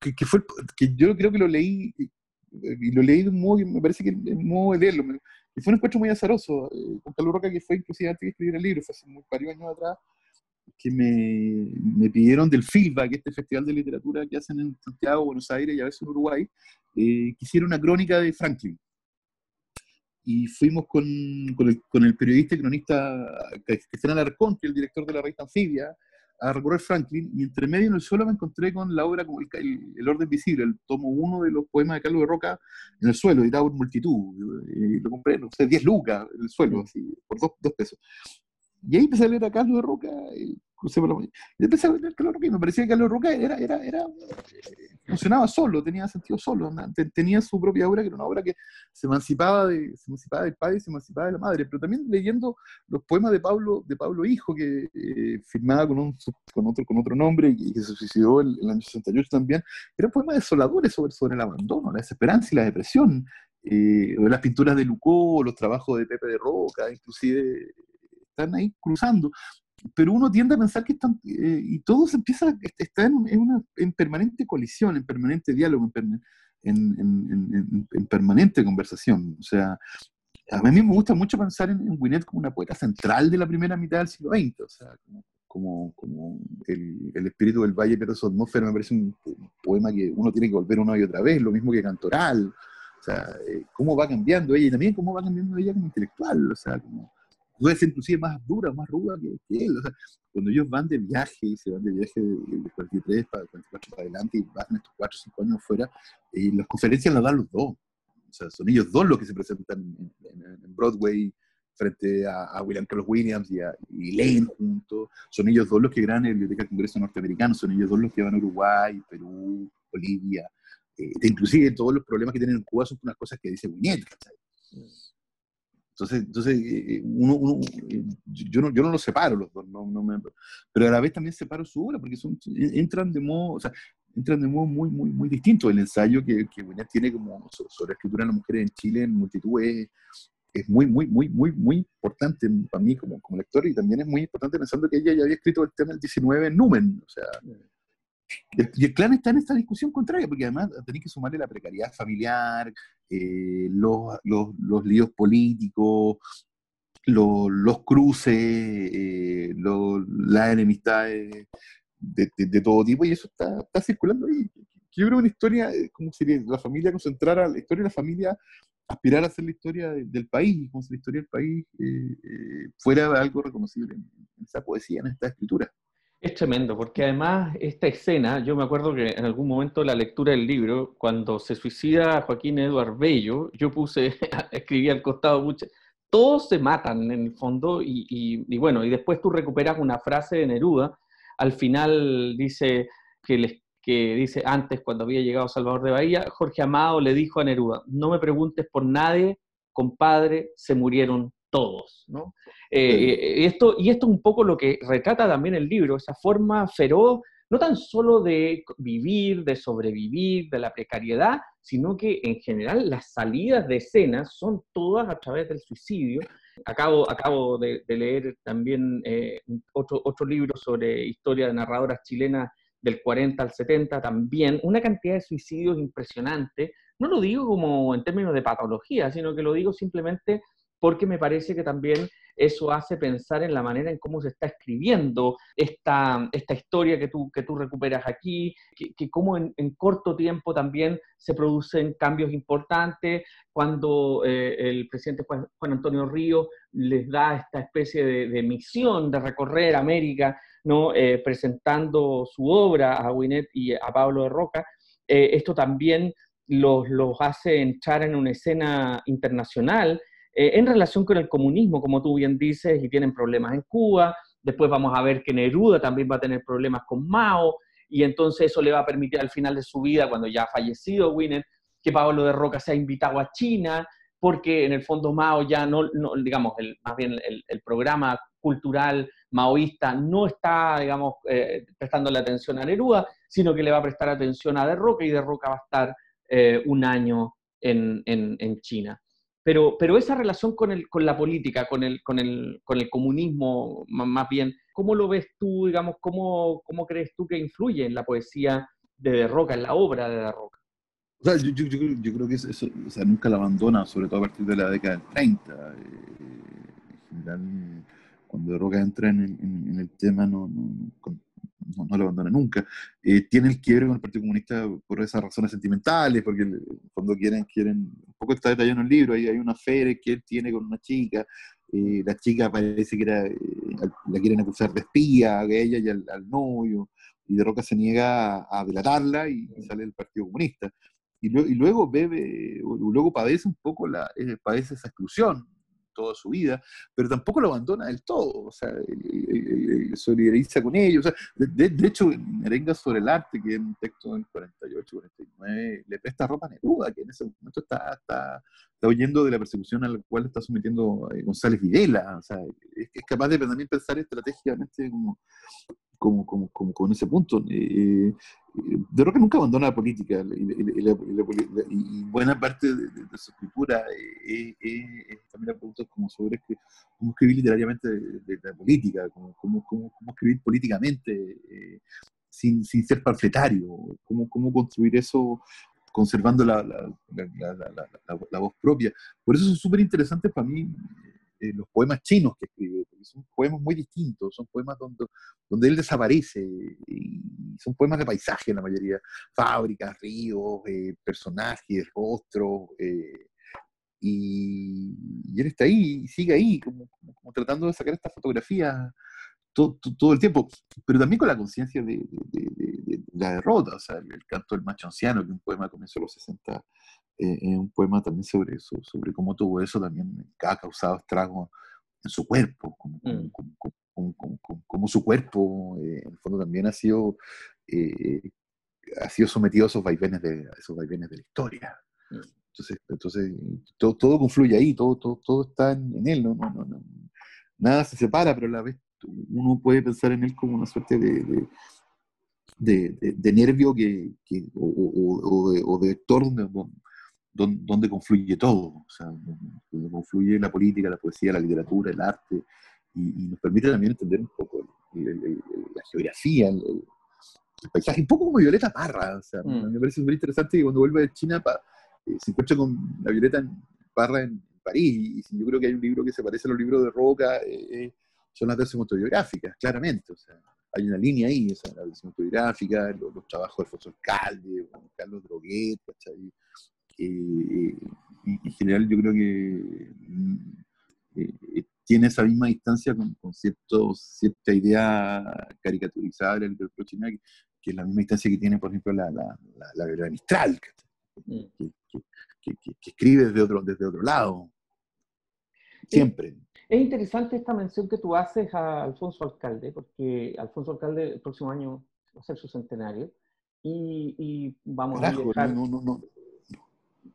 que, que, que, fue, que yo creo que lo leí, y lo leí de un modo, me parece que el modo de leerlo, y fue un encuentro muy azaroso, eh, con Carlos Roca, que fue inclusive antes de escribir el libro, fue hace muy, varios años atrás, que me, me pidieron del feedback, este festival de literatura que hacen en Santiago, Buenos Aires y a veces en Uruguay, eh, que hiciera una crónica de Franklin. Y fuimos con, con, el, con el, periodista y cronista Cristian Alarcón, que es el director de la revista Anfibia, a recorrer Franklin, y entre medio en el suelo me encontré con la obra como el, el, el, Orden Visible, el tomo uno de los poemas de Carlos de Roca en el suelo, editado por multitud. Y lo compré, no sé, 10 lucas en el suelo, así, por dos, dos pesos. Y ahí empecé a leer a Carlos de Roca, y crucé. Y empecé a a Carlos Roca me parecía que Carlos Roca era, era, era, funcionaba solo, tenía sentido solo, tenía su propia obra, que era una obra que se emancipaba, de, se emancipaba del padre y se emancipaba de la madre, pero también leyendo los poemas de Pablo, de Pablo Hijo, que eh, firmaba con, un, con, otro, con otro nombre y que se suicidó en el año 68 también, eran poemas desoladores sobre, sobre el abandono, la desesperanza y la depresión, eh, las pinturas de Lucó, los trabajos de Pepe de Roca, inclusive están ahí cruzando. Pero uno tiende a pensar que están, eh, y todo se empieza, está en, en, una, en permanente colisión, en permanente diálogo, en, en, en, permanente conversación. O sea, a mí me gusta mucho pensar en, Winnet como una poeta central de la primera mitad del siglo XX, o sea, como, como, el, el, espíritu del Valle pero su atmósfera me parece un, poema que uno tiene que volver una y otra vez, lo mismo que Cantoral, o sea, eh, cómo va cambiando ella y también cómo va cambiando ella como intelectual, o sea, como puede ser inclusive más dura, más ruda que, él. Cuando ellos van de viaje y se van de viaje de, 43 para 44 para adelante y pasan estos 4 o 5 años fuera, y las conferencias las dan los dos. O sea, son ellos dos los que se presentan en, Broadway frente a, William Carlos Williams y a Lane juntos. Son ellos dos los que ganan el Biblioteca del Congreso Norteamericano, son ellos dos los que van a Uruguay, Perú, Bolivia. Eh, inclusive todos los problemas que tienen en Cuba son unas cosas que dice Winnet, entonces, entonces eh, eh, uno, eh, yo, no, yo no los separo los dos, no, no me, pero a la vez también separo su obra, porque son, entran de modo, o sea, entran de modo muy, muy, muy distinto. El ensayo que, que tiene como sobre la escritura de las mujeres en Chile en multitud es, es muy, muy, muy, muy, muy importante para mí como, como lector y también es muy importante pensando que ella ya había escrito el tema del 19 en Numen, o sea, y el clan está en esta discusión contraria, porque además tenéis que sumarle la precariedad familiar, eh, los, los, los, líos políticos, los, los cruces, eh, las enemistades de, de, todo tipo, y eso está, está circulando ahí. Yo creo una historia, eh, como si la familia concentrara, la historia de la familia aspirar a hacer la historia del país, como si la historia del país fuera algo reconocible en, en esa poesía, en esta escritura. Es tremendo, porque además esta escena, yo me acuerdo que en algún momento de la lectura del libro, cuando se suicida Joaquín Eduard Bello, yo puse, escribí al costado mucho, todos se matan en el fondo y, y, bueno, y después tú recuperas una frase de Neruda, al final dice que, les, que dice antes cuando había llegado Salvador de Bahía, Jorge Amado le dijo a Neruda, no me preguntes por nadie, compadre, se murieron todos, ¿no? Eh, esto, y esto es un poco lo que retrata también el libro, esa forma feroz, no tan solo de vivir, de sobrevivir, de la precariedad, sino que en general las salidas de escenas son todas a través del suicidio. Acabo, acabo de, leer también eh, otro, otro libro sobre historia de narradoras chilenas del 40 al 70 también, una cantidad de suicidios impresionante. No lo digo como en términos de patología, sino que lo digo simplemente porque me parece que también eso hace pensar en la manera en cómo se está escribiendo esta, esta historia que tú, que tú recuperas aquí, que, que cómo en, corto tiempo también se producen cambios importantes, cuando eh, el presidente Juan, Antonio Río les da esta especie de, misión de recorrer América, ¿no? Eh, presentando su obra a Winnet y a Pablo de Roca, eh, esto también los, los hace entrar en una escena internacional eh, en relación con el comunismo, como tú bien dices, y tienen problemas en Cuba. Después vamos a ver que Neruda también va a tener problemas con Mao, y entonces eso le va a permitir al final de su vida, cuando ya ha fallecido Winnet, que Pablo de Roca sea invitado a China, porque en el fondo Mao ya no, digamos, el, más bien el, programa cultural maoísta no está, digamos, eh, prestando la atención a Neruda, sino que le va a prestar atención a De Roca y De Roca va a estar eh, un año en, en China. Pero, pero esa relación con, el, con la política, con el, con, el, con el comunismo más bien, ¿cómo lo ves tú, digamos, cómo, cómo crees tú que influye en la poesía de De Roca, en la obra de De Roca? O sea, yo, yo, yo, creo que eso, o sea, nunca la abandona, sobre todo a partir de la década del 30. Eh, en general, cuando De Roca entra en el, en, el tema, no, no, no, no, lo abandona nunca. Eh, tiene el quiebre con el Partido Comunista por esas razones sentimentales, porque cuando quieren, quieren, un poco está detallado en el libro, ahí hay una feria que él tiene con una chica, eh, la chica parece que era, eh, la quieren acusar de espía, a ella y al, novio, y de Roca se niega a, delatarla y, sale del Partido Comunista. Y, y, luego bebe, luego padece un poco la, padece esa exclusión, toda su vida, pero tampoco lo abandona del todo, o sea, solidariza con ellos. O sea, de, hecho, en Merenga sobre el arte, que es un texto del 48, 49, le presta ropa a Neruda, que en ese momento está, está, está huyendo de la persecución a la cual está sometiendo eh, González Videla. O sea, es, capaz de también pensar estratégicamente como, como, como, como, con ese punto. Eh, de Roca nunca abandona la política y, buena parte de, su escritura es también preguntas como sobre cómo escribir literariamente la política, cómo, cómo, cómo, escribir políticamente sin, sin, ser panfletario, cómo, cómo construir eso conservando la, la, voz propia. Por eso son súper interesantes para mí eh, los poemas chinos que escribe, porque son poemas muy distintos, son poemas donde, donde él desaparece, y son poemas de paisaje la mayoría, fábricas, ríos, eh, personajes, rostros, eh, y, él está ahí, y sigue ahí, como, como, tratando de sacar esta fotografía todo, todo, el tiempo, pero también con la conciencia de, de, la derrota, o sea, el, canto del macho anciano, que es un poema que comenzó en los 60, eh, es un poema también sobre eso, sobre cómo todo eso también ha causado estragos en su cuerpo, como, como, mm. su cuerpo, eh, en el fondo también ha sido, eh, ha sido sometido a esos vaivenes de, esos vaivenes de la historia. Mm. Entonces, entonces todo, todo confluye ahí, todo, todo, todo está en, él, ¿no? No, no, no, nada se separa, pero a la vez uno puede pensar en él como una suerte de, de, de, nervio que, o, de, o, de, vector donde, donde, confluye todo, o sea, donde confluye la política, la poesía, la literatura, el arte, y, nos permite también entender un poco la geografía, el, paisaje, un poco como Violeta Parra, o sea, mm. me parece muy interesante que cuando vuelve de China eh, se encuentra con la Violeta Parra en París, y yo creo que hay un libro que se parece a los libros de Roca, eh, eh son las tesis autobiográficas, claramente. O sea, hay una línea ahí, o sea, la tesis autobiográfica, los, trabajos de Alfonso Alcalde, Carlos Droguet, ¿cachai? Eh, en general yo creo que eh, eh, tiene esa misma distancia con, cierto, cierta idea caricaturizada de la literatura china, que, es la misma distancia que tiene, por ejemplo, la, la, la, Mistral, mm. que, que, escribe desde otro, desde otro lado, siempre. Es interesante esta mención que tú haces a Alfonso Alcalde, porque Alfonso Alcalde el próximo año va a ser su centenario y, vamos a dejar,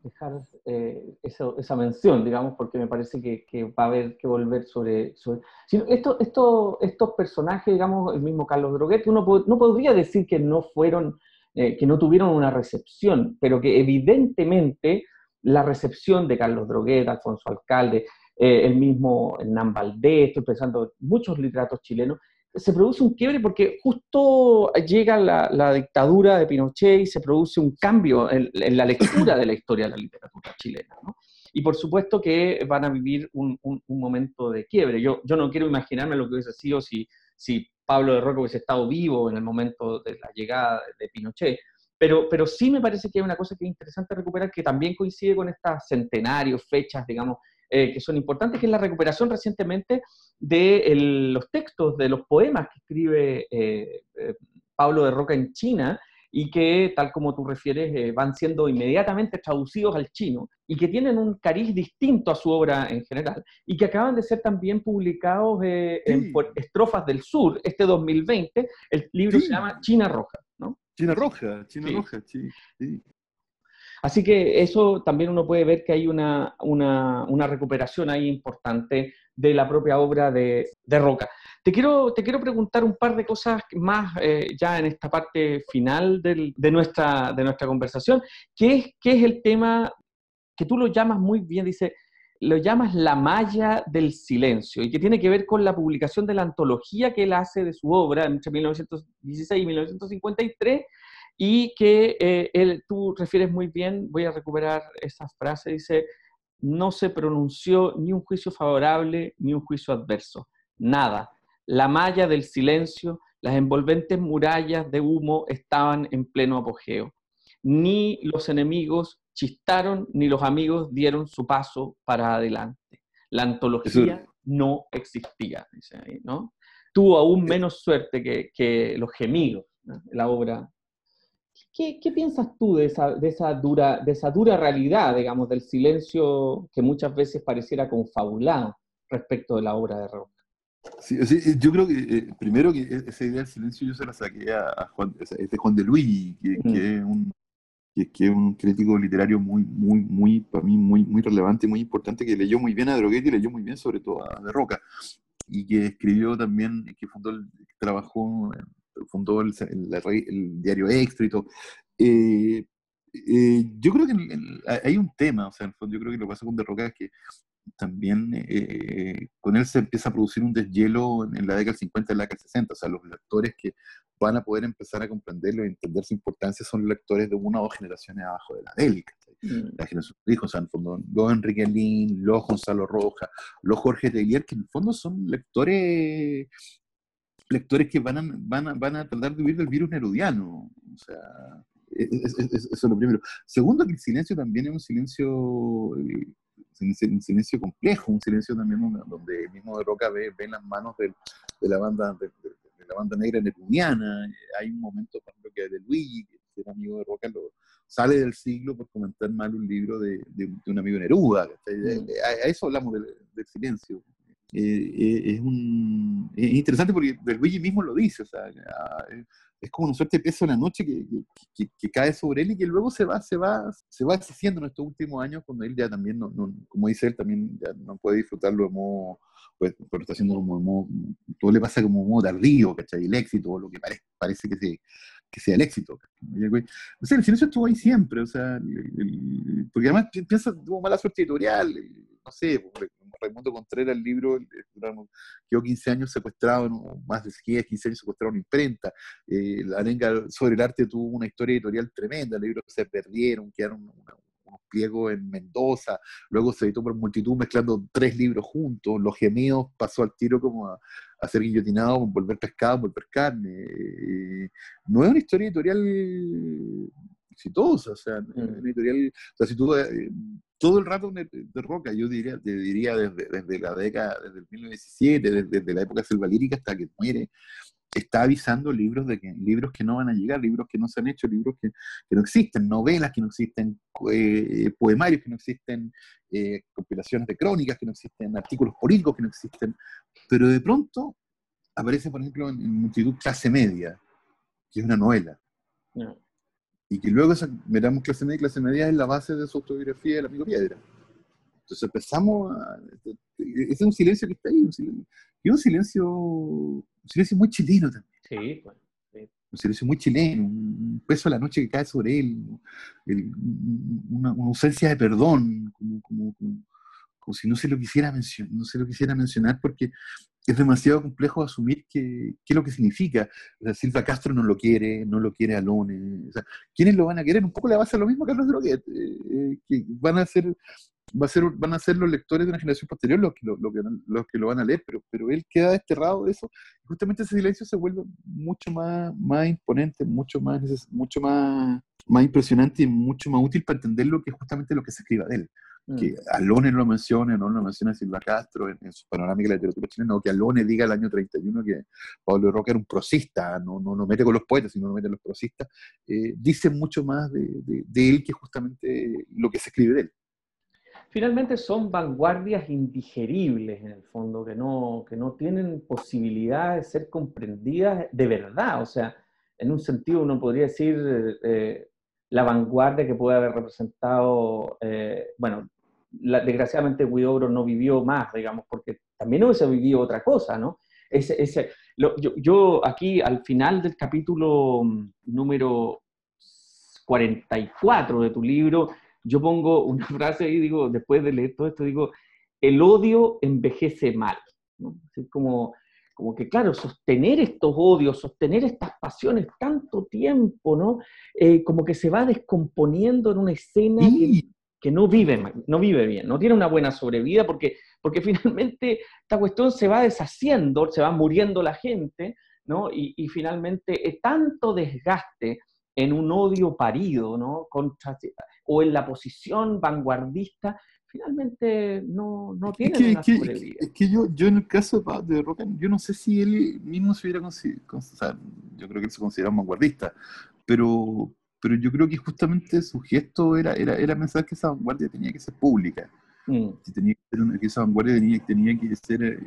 dejar eh, esa mención, digamos, porque me parece que, va a haber que volver sobre... sobre esto, esto, estos personajes, digamos, el mismo Carlos Droguet, uno no podría decir que no fueron, eh, que no tuvieron una recepción, pero que evidentemente la recepción de Carlos Droguet, Alfonso Alcalde, eh, el mismo Hernán Valdés, estoy pensando muchos literatos chilenos, se produce un quiebre porque justo llega la, dictadura de Pinochet y se produce un cambio en, la lectura de la historia de la literatura chilena. Y por supuesto que van a vivir un, momento de quiebre. Yo, yo no quiero imaginarme lo que hubiese sido si, si Pablo de Roca hubiese estado vivo en el momento de la llegada de Pinochet. Pero, pero sí me parece que hay una cosa que es interesante recuperar que también coincide con estas centenarios, fechas, digamos, eh, que son importantes, que es la recuperación recientemente de los textos, de los poemas que escribe eh, eh, Pablo de Roca en China y que, tal como tú refieres, van siendo inmediatamente traducidos al chino y que tienen un cariz distinto a su obra en general y que acaban de ser también publicados en Estrofas del Sur este 2020. El libro se llama China Roja, ¿no? China Roja, China Roja, sí. Así que eso también uno puede ver que hay una, recuperación ahí importante de la propia obra de, Roca. Te quiero, te quiero preguntar un par de cosas más eh, ya en esta parte final de, nuestra, de nuestra conversación, que es, es el tema que tú lo llamas muy bien, dice, lo llamas la malla del silencio y que tiene que ver con la publicación de la antología que él hace de su obra entre 1916 y 1953 y que eh, él, tú refieres muy bien, voy a recuperar esa frase, dice, no se pronunció ni un juicio favorable ni un juicio adverso, nada. La malla del silencio, las envolventes murallas de humo estaban en pleno apogeo. Ni los enemigos chistaron, ni los amigos dieron su paso para adelante. La antología no existía, dice ahí, ¿no? Tuvo aún menos suerte que, los gemidos, la obra ¿Qué, piensas tú de esa, de, esa dura, de esa dura realidad, digamos, del silencio que muchas veces pareciera confabulado respecto de la obra de Roca? Sí, yo creo que eh, primero que e, esa idea del silencio yo se la saqué a, Juan, es de Juan de Luis, que, es un, que, que, es un crítico literario muy, muy, muy, para mí, muy, muy relevante, muy importante, que leyó muy bien a Droguetti y leyó muy bien sobre todo a De Roca, y que escribió también, que fundó, el, trabajó, fundó el, el, diario Extra y todo. Eh, eh, yo creo que hay un tema, o sea, en el fondo yo creo que lo que pasa con De Roca es que también eh, con él se empieza a producir un deshielo en, la década del 50 y la década del 60. O sea, los lectores que van a poder empezar a comprenderlo y entender su importancia son lectores de una o dos generaciones abajo de la él. Mm. La generación de hijos, o sea, en el fondo, los Enrique Lin, los Gonzalo Roja, los Jorge Teguier, que en el fondo son lectores lectores que van a, van a, van a tratar de huir del virus nerudiano. O sea, eso es, lo primero. Segundo, que el silencio también es un silencio eh, un silencio complejo, un silencio también donde el mismo de Roca ve, ve en las manos de, la banda de, la banda negra nepuniana. Hay un momento, por ejemplo, que de Luigi, que era amigo de Roca, lo, sale del siglo por comentar mal un libro de, un amigo Neruda. Mm. A, eso hablamos del, silencio. Eh, es, un, es interesante porque Luigi mismo lo dice, o sea, es como una suerte de peso en la noche que, que, que, cae sobre él y que luego se va, se va, se va deshaciendo en estos últimos años cuando él ya también, no, no, como dice él, también ya no puede disfrutarlo de modo, pues, pero está haciendo como de modo, todo le pasa como modo tardío, ¿cachai? El éxito, o lo que parece, parece que, se, que sea el éxito. O sea, el silencio estuvo ahí siempre, o sea, porque además piensa, tuvo mala suerte editorial, no sé, Raimundo Contreras, el libro, quedó 15 años secuestrado, más de 10, 15 años secuestrado en imprenta. Eh, la arenga sobre el arte tuvo una historia editorial tremenda, el libro se perdieron, quedaron unos pliegos en Mendoza, luego se editó por multitud mezclando tres libros juntos, Los Gemidos pasó al tiro como a, ser guillotinado, volver pescado, volver carne. Eh, no es una historia editorial exitosa, o sea, mm. una editorial, o sea, si tú eh, todo el rato de, Roca, yo diría, te diría desde, desde, la década, desde el 1917, desde, la época selva lírica hasta que muere, está avisando libros de que libros que no van a llegar, libros que no se han hecho, libros que, que no existen, novelas que no existen, eh, poemarios que no existen, eh, compilaciones de crónicas que no existen, artículos políticos que no existen, pero de pronto aparece, por ejemplo, en, multitud clase media, que es una novela y que luego miramos clase media y clase media es la base de su autobiografía del amigo Piedra. Entonces empezamos a... Ese es un silencio que está ahí, un silencio, y un silencio, un silencio muy chileno también. Sí, bueno, Un silencio muy chileno, un peso a la noche que cae sobre él, una, ausencia de perdón, como, como, como, si no se lo quisiera mencionar, no se lo quisiera mencionar porque es demasiado complejo asumir qué es lo que significa. O sea, Silva Castro no lo quiere, no lo quiere Alone. O sea, ¿quiénes lo van a querer? Un poco le va a hacer lo mismo a Carlos Droguet, eh, eh, que van a ser va a ser, van a ser los lectores de una generación posterior los que lo, los que lo van a leer, pero, pero él queda desterrado de eso. justamente ese silencio se vuelve mucho más, más imponente, mucho más, mucho más, más impresionante y mucho más útil para entender lo que justamente lo que se escriba de él que mm. Alone lo mencione, no lo menciona Silva Castro en, su panorámica de la literatura chilena, o que Alone diga el año 31 que Pablo Roca era un prosista, no, no, no mete con los poetas, sino no mete con los prosistas, eh, dice mucho más de, de, él que justamente lo que se escribe de él. Finalmente son vanguardias indigeribles en el fondo, que no, que no tienen posibilidad de ser comprendidas de verdad, o sea, en un sentido uno podría decir... Eh, la vanguardia que puede haber representado, eh, bueno, desgraciadamente Huidobro no vivió más, digamos, porque también hubiese vivido otra cosa, ¿no? Ese, ese, yo, aquí al final del capítulo mm, número 44 de tu libro, yo pongo una frase y digo, después de leer todo esto, digo, el odio envejece mal, ¿no? Así como, como que, claro, sostener estos odios, sostener estas pasiones tanto tiempo, ¿no? Eh, como que se va descomponiendo en una escena que, no, vive, no vive bien, no tiene una buena sobrevida porque, porque finalmente esta cuestión se va deshaciendo, se va muriendo la gente, ¿no? Y, finalmente es tanto desgaste en un odio parido, ¿no? Contra, o en la posición vanguardista finalmente no, no tiene es que, una sobrevida. Es que yo, yo en el caso de Roca, yo no sé si él mismo se hubiera considerado, o sea, yo creo que él se considera un vanguardista, pero, pero yo creo que justamente su gesto era, era, era pensar que esa vanguardia tenía que ser pública. Mm. Que, tenía que, ser que esa vanguardia tenía, tenía que ser eh,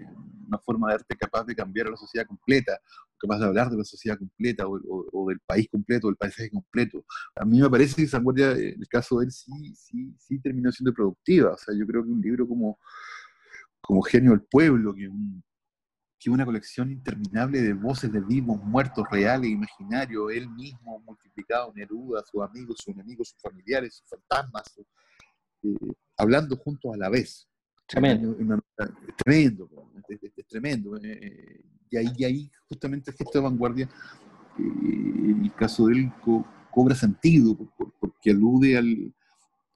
una forma de arte capaz de cambiar a la sociedad completa, capaz de hablar de la sociedad completa o, del país completo, del paisaje completo. A mí me parece que esa Guardia, en el caso de él, sí, sí, sí terminó siendo productiva. O sea, yo creo que un libro como, como Genio del Pueblo, que, un, que una colección interminable de voces de vivos, muertos, reales, imaginarios, él mismo multiplicado, Neruda, sus amigos, sus enemigos, sus familiares, sus fantasmas, eh, hablando juntos a la vez. Tremendo. es tremendo, es, tremendo. Eh, y, ahí, y ahí justamente el gesto de vanguardia, eh, en el caso de él, cobra sentido, porque alude al,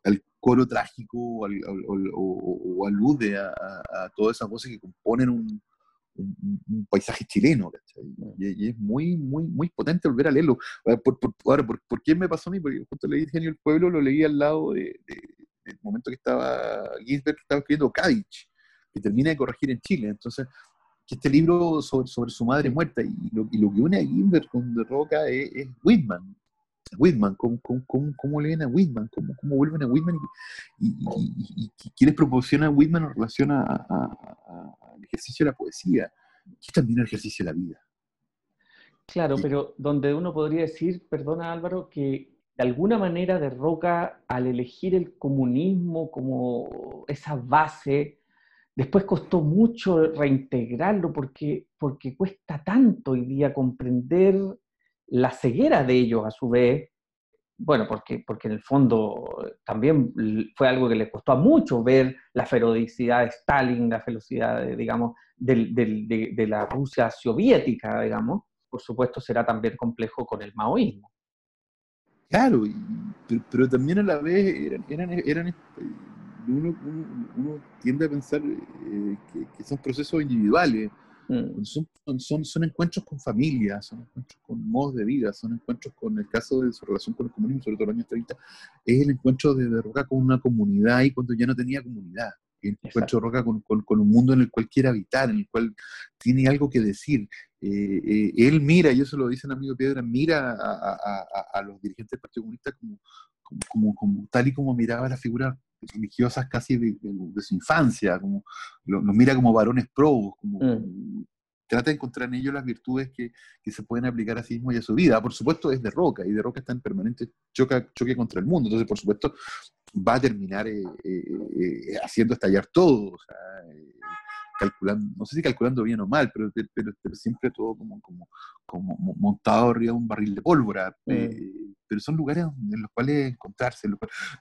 al coro trágico o, alude a, todas esas voces que componen un, un, paisaje chileno, y, es muy, muy, muy potente volver a leerlo. Por, por, ahora, por, qué me pasó a mí? Porque justo leí Genio del Pueblo, lo leí al lado de, el momento que estaba Ginsberg estaba escribiendo Kadich, que termina de corregir en Chile. Entonces, que este libro sobre, sobre su madre muerta y lo, y lo, que une a Ginsberg con De Roca es, Whitman. Whitman, ¿cómo, cómo, cómo, leen a Whitman? ¿Cómo, cómo vuelven a Whitman? Y, y, y, proporciona Whitman en relación al ejercicio de la poesía, que es también el ejercicio de la vida. Claro, pero donde uno podría decir, perdona Álvaro, que de alguna manera de Roca, al elegir el comunismo como esa base, después costó mucho reintegrarlo porque, porque cuesta tanto hoy día comprender la ceguera de ellos a su vez, bueno, porque, porque en el fondo también fue algo que le costó a muchos ver la ferocidad de Stalin, la ferocidad, digamos, de, de la Rusia soviética, digamos. Por supuesto será también complejo con el maoísmo. Claro, pero, también a la vez eran, eran, eran uno, uno, tiende a pensar eh, que, son procesos individuales, mm. son, son, son, encuentros con familias, son encuentros con modos de vida, son encuentros con el caso de su relación con el comunismo, sobre todo en los años 30, es el encuentro de, de Roca con una comunidad y cuando ya no tenía comunidad encuentro Roca con, con, un mundo en el cual quiere habitar, en el cual tiene algo que decir. Eh, eh, él mira, y eso lo dice el amigo Piedra, mira a, los dirigentes del Partido Comunista como, como, tal y como miraba las figuras religiosas casi de, su infancia, como los mira como varones probos, como, mm. trata de encontrar en ellos las virtudes que, que, se pueden aplicar a sí mismo y a su vida. Por supuesto es de Roca, y de Roca está en permanente choque, choque contra el mundo, entonces por supuesto va a terminar eh, eh, eh, haciendo estallar todo, calculando, no sé si calculando bien o mal, pero, pero, siempre todo como, como, como, montado arriba de un barril de pólvora. Mm. pero son lugares en los cuales encontrarse.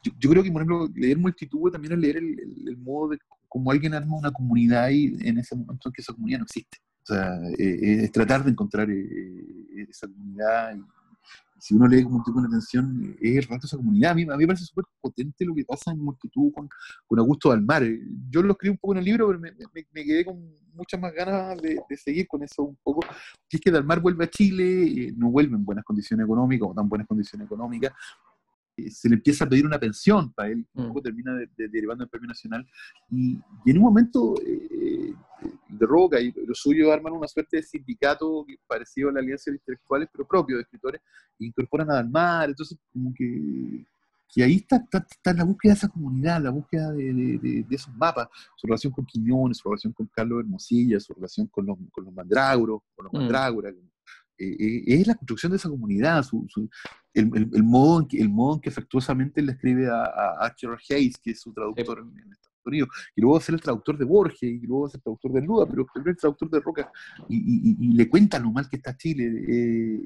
yo, creo que, por ejemplo, leer multitud también es leer el, modo de cómo alguien arma una comunidad y en ese momento en que esa comunidad no existe. O sea, es tratar de encontrar esa comunidad y si uno lee con un tipo de atención, es el rato esa comunidad. A mí, a mí me parece súper potente lo que pasa en multitud con, con Augusto Dalmar. Yo lo escribí un poco en el libro, pero me, quedé con muchas más ganas de, de, seguir con eso un poco. Que es que Dalmar vuelve a Chile, eh, no vuelve en buenas condiciones económicas o tan buenas condiciones económicas, se le empieza a pedir una pensión para él, un mm. poco termina derivando el premio nacional, y, en un momento eh, de Roca y lo suyo arman una suerte de sindicato parecido a la Alianza de Intelectuales, pero propio de escritores, e incorporan a Dalmar, entonces como que, que ahí está, está, la búsqueda de esa comunidad, la búsqueda de, de, de, esos mapas, su relación con Quiñones, su relación con Carlos Hermosilla, su relación con los, con los mandrágoros, con los mm. mandrágoras, eh, eh, es la construcción de esa comunidad, el, modo en que, el modo en que afectuosamente le escribe a, a, Hayes, que es su traductor en, Estados Unidos, y luego va a ser el traductor de Borges, y luego va a ser el traductor de Luda, pero es el traductor de Roca, y, le cuenta lo mal que está Chile. Eh,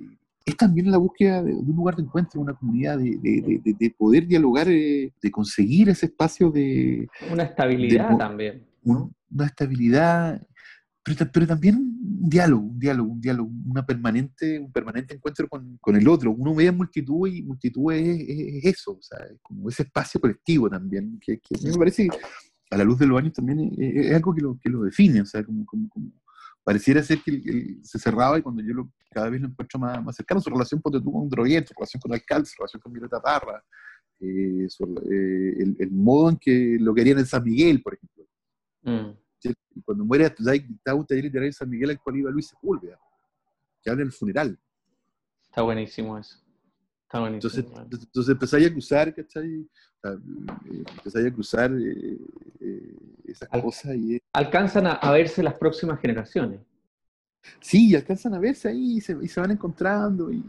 es también la búsqueda de, un lugar de encuentro, una comunidad, de, poder dialogar, de conseguir ese espacio de... Una estabilidad también. una estabilidad pero, también un diálogo, un diálogo, un diálogo, una permanente, un permanente encuentro con, con el otro. Uno ve multitud y multitud es, eso, o sea, es como ese espacio colectivo también, que, que me parece, a la luz de los años también es, algo que lo, que lo define, o sea, como, como, como pareciera ser que se cerraba y cuando yo lo, cada vez lo encuentro más, más cercano, su relación con Droguet, su relación con el alcalde, su relación con Violeta Parra, eh, eh, el, el, modo en que lo querían en San Miguel, por ejemplo. Mm cuando muere dictaba un taller literario en San Miguel al cual iba Luis Sepúlveda, que habla en el funeral. Está buenísimo eso. Está buenísimo. Entonces, entonces empezáis a cruzar, ¿cachai? Eh, empezáis a cruzar eh, eh, esas cosas y... Alcanzan a, verse las próximas generaciones. Sí, alcanzan a verse ahí y se, y se van encontrando y,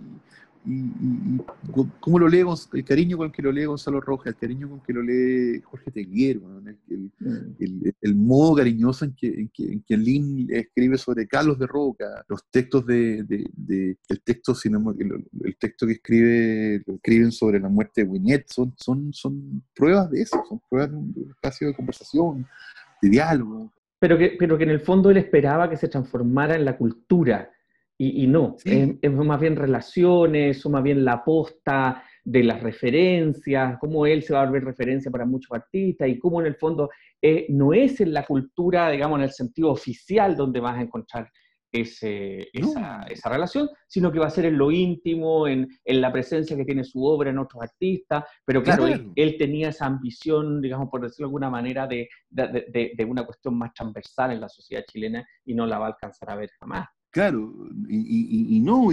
y, cómo lo lee, el cariño con el que lo lee Gonzalo Rojas, el cariño con que lo lee Jorge Teguero, mm. el, modo cariñoso en que, en, que, en Lin escribe sobre Carlos de Roca, los textos de, el texto el, texto que escribe escriben sobre la muerte de Winnet son, son, son pruebas de eso, son pruebas de un espacio de conversación, de diálogo. Pero que, pero que en el fondo él esperaba que se transformara en la cultura y, no, es, más bien relaciones, o más bien la aposta de las referencias, cómo él se va a volver referencia para muchos artistas y cómo en el fondo eh, no es en la cultura, digamos, en el sentido oficial donde vas a encontrar ese, esa, relación, sino que va a ser en lo íntimo, en, en, la presencia que tiene su obra en otros artistas, pero claro, Él, tenía esa ambición, digamos, por decirlo de alguna manera, de, de, de, una cuestión más transversal en la sociedad chilena y no la va a alcanzar a ver jamás. Claro, y, no,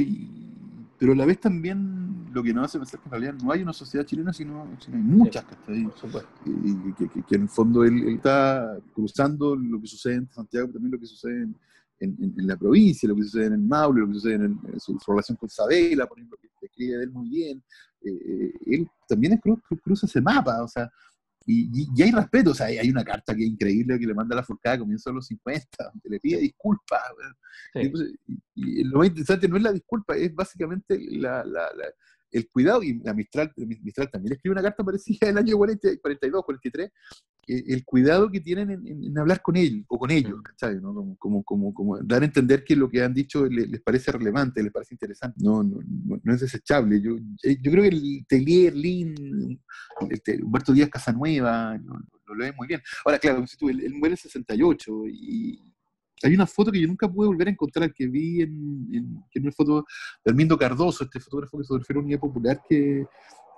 pero a la vez también lo que nos hace pensar que en realidad no hay una sociedad chilena, sino, hay muchas, que, que, que, en el fondo él, está cruzando lo que sucede en Santiago, también lo que sucede en, la provincia, lo que sucede en el Maule, lo que sucede en, su, relación con Sabela, por ejemplo, que escribe de él muy bien. Eh, eh, él también cruza ese mapa, o sea, y, hay respeto, o sea, hay, una carta que es increíble que le manda a la Forcada a comienzos de los 50, donde le pide disculpas. Y, lo más interesante no es la disculpa, es básicamente la, el cuidado, y la Mistral, Mistral también escribe una carta parecida el año 40, 42, 43, el cuidado que tienen en, hablar con él o con ellos. ¿cachai? ¿no? Como, como, como, dar a entender que lo que han dicho les, parece relevante, les parece interesante, no, no, no, es desechable. Yo, yo creo que el Telier, Lin, Humberto Díaz Casanueva, lo, lo, leen muy bien. Ahora, claro, él, él muere en 68 y hay una foto que yo nunca pude volver a encontrar, que vi en, en, una foto de Armindo Cardoso, este fotógrafo que se refiere a unidad popular que,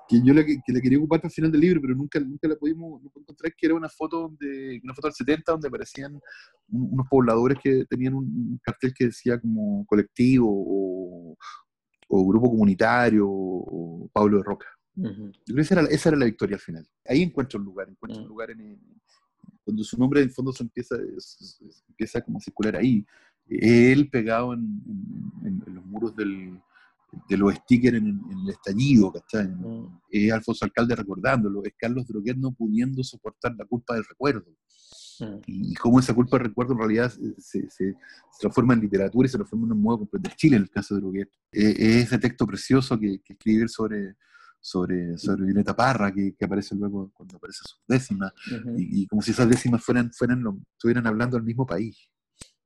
que yo la, que la quería ocupar para el final del libro, pero nunca, nunca la pudimos encontrar, que era una foto, donde, una foto del 70 donde aparecían unos pobladores que tenían un cartel que decía como colectivo o, o grupo comunitario o Pablo de Roca. Yo creo que esa era, esa era, la victoria al final. Ahí encuentro un lugar, encuentro un lugar en, cuando su nombre en fondo se empieza, empieza como a circular ahí. Él pegado en, los muros del, de los stickers en, el estallido, ¿cachai? Mm. Es Alfonso Alcalde recordándolo, es Carlos Droguet no pudiendo soportar la culpa del recuerdo. Mm. Y, cómo esa culpa del recuerdo en realidad se, se, transforma en literatura y se transforma en un modo de comprender Chile en el caso de Droguet. es ese texto precioso que, que escribe sobre sobre, sobre Violeta Parra, que, que, aparece luego cuando aparece su décima, y, como si esas décimas fueran, fueran estuvieran hablando al mismo país,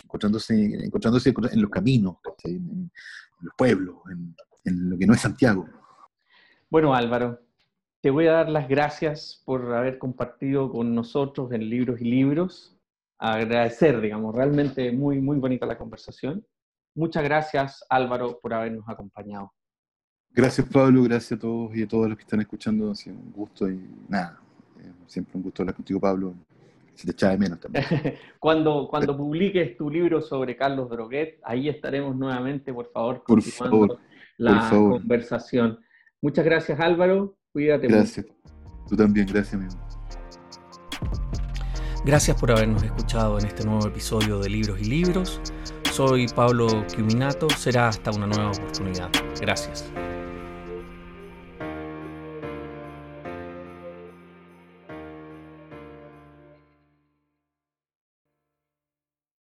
encontrándose, encontrándose en los caminos, en, los pueblos, en, en, lo que no es Santiago. Bueno, Álvaro, te voy a dar las gracias por haber compartido con nosotros en Libros y Libros. Agradecer, digamos, realmente muy, muy bonita la conversación. Muchas gracias, Álvaro, por habernos acompañado. Gracias Pablo, gracias a todos y a todos los que están escuchando. Ha sido un gusto y nada, eh, siempre un gusto hablar contigo Pablo. Se te echa de menos también. cuando, cuando publiques tu libro sobre Carlos Droguet, ahí estaremos nuevamente, por favor, continuando la conversación. Muchas gracias Álvaro, cuídate. Gracias. Tú también, gracias amigo. Gracias por habernos escuchado en este nuevo episodio de Libros y Libros. Soy Pablo Quiminato, será hasta una nueva oportunidad. Gracias.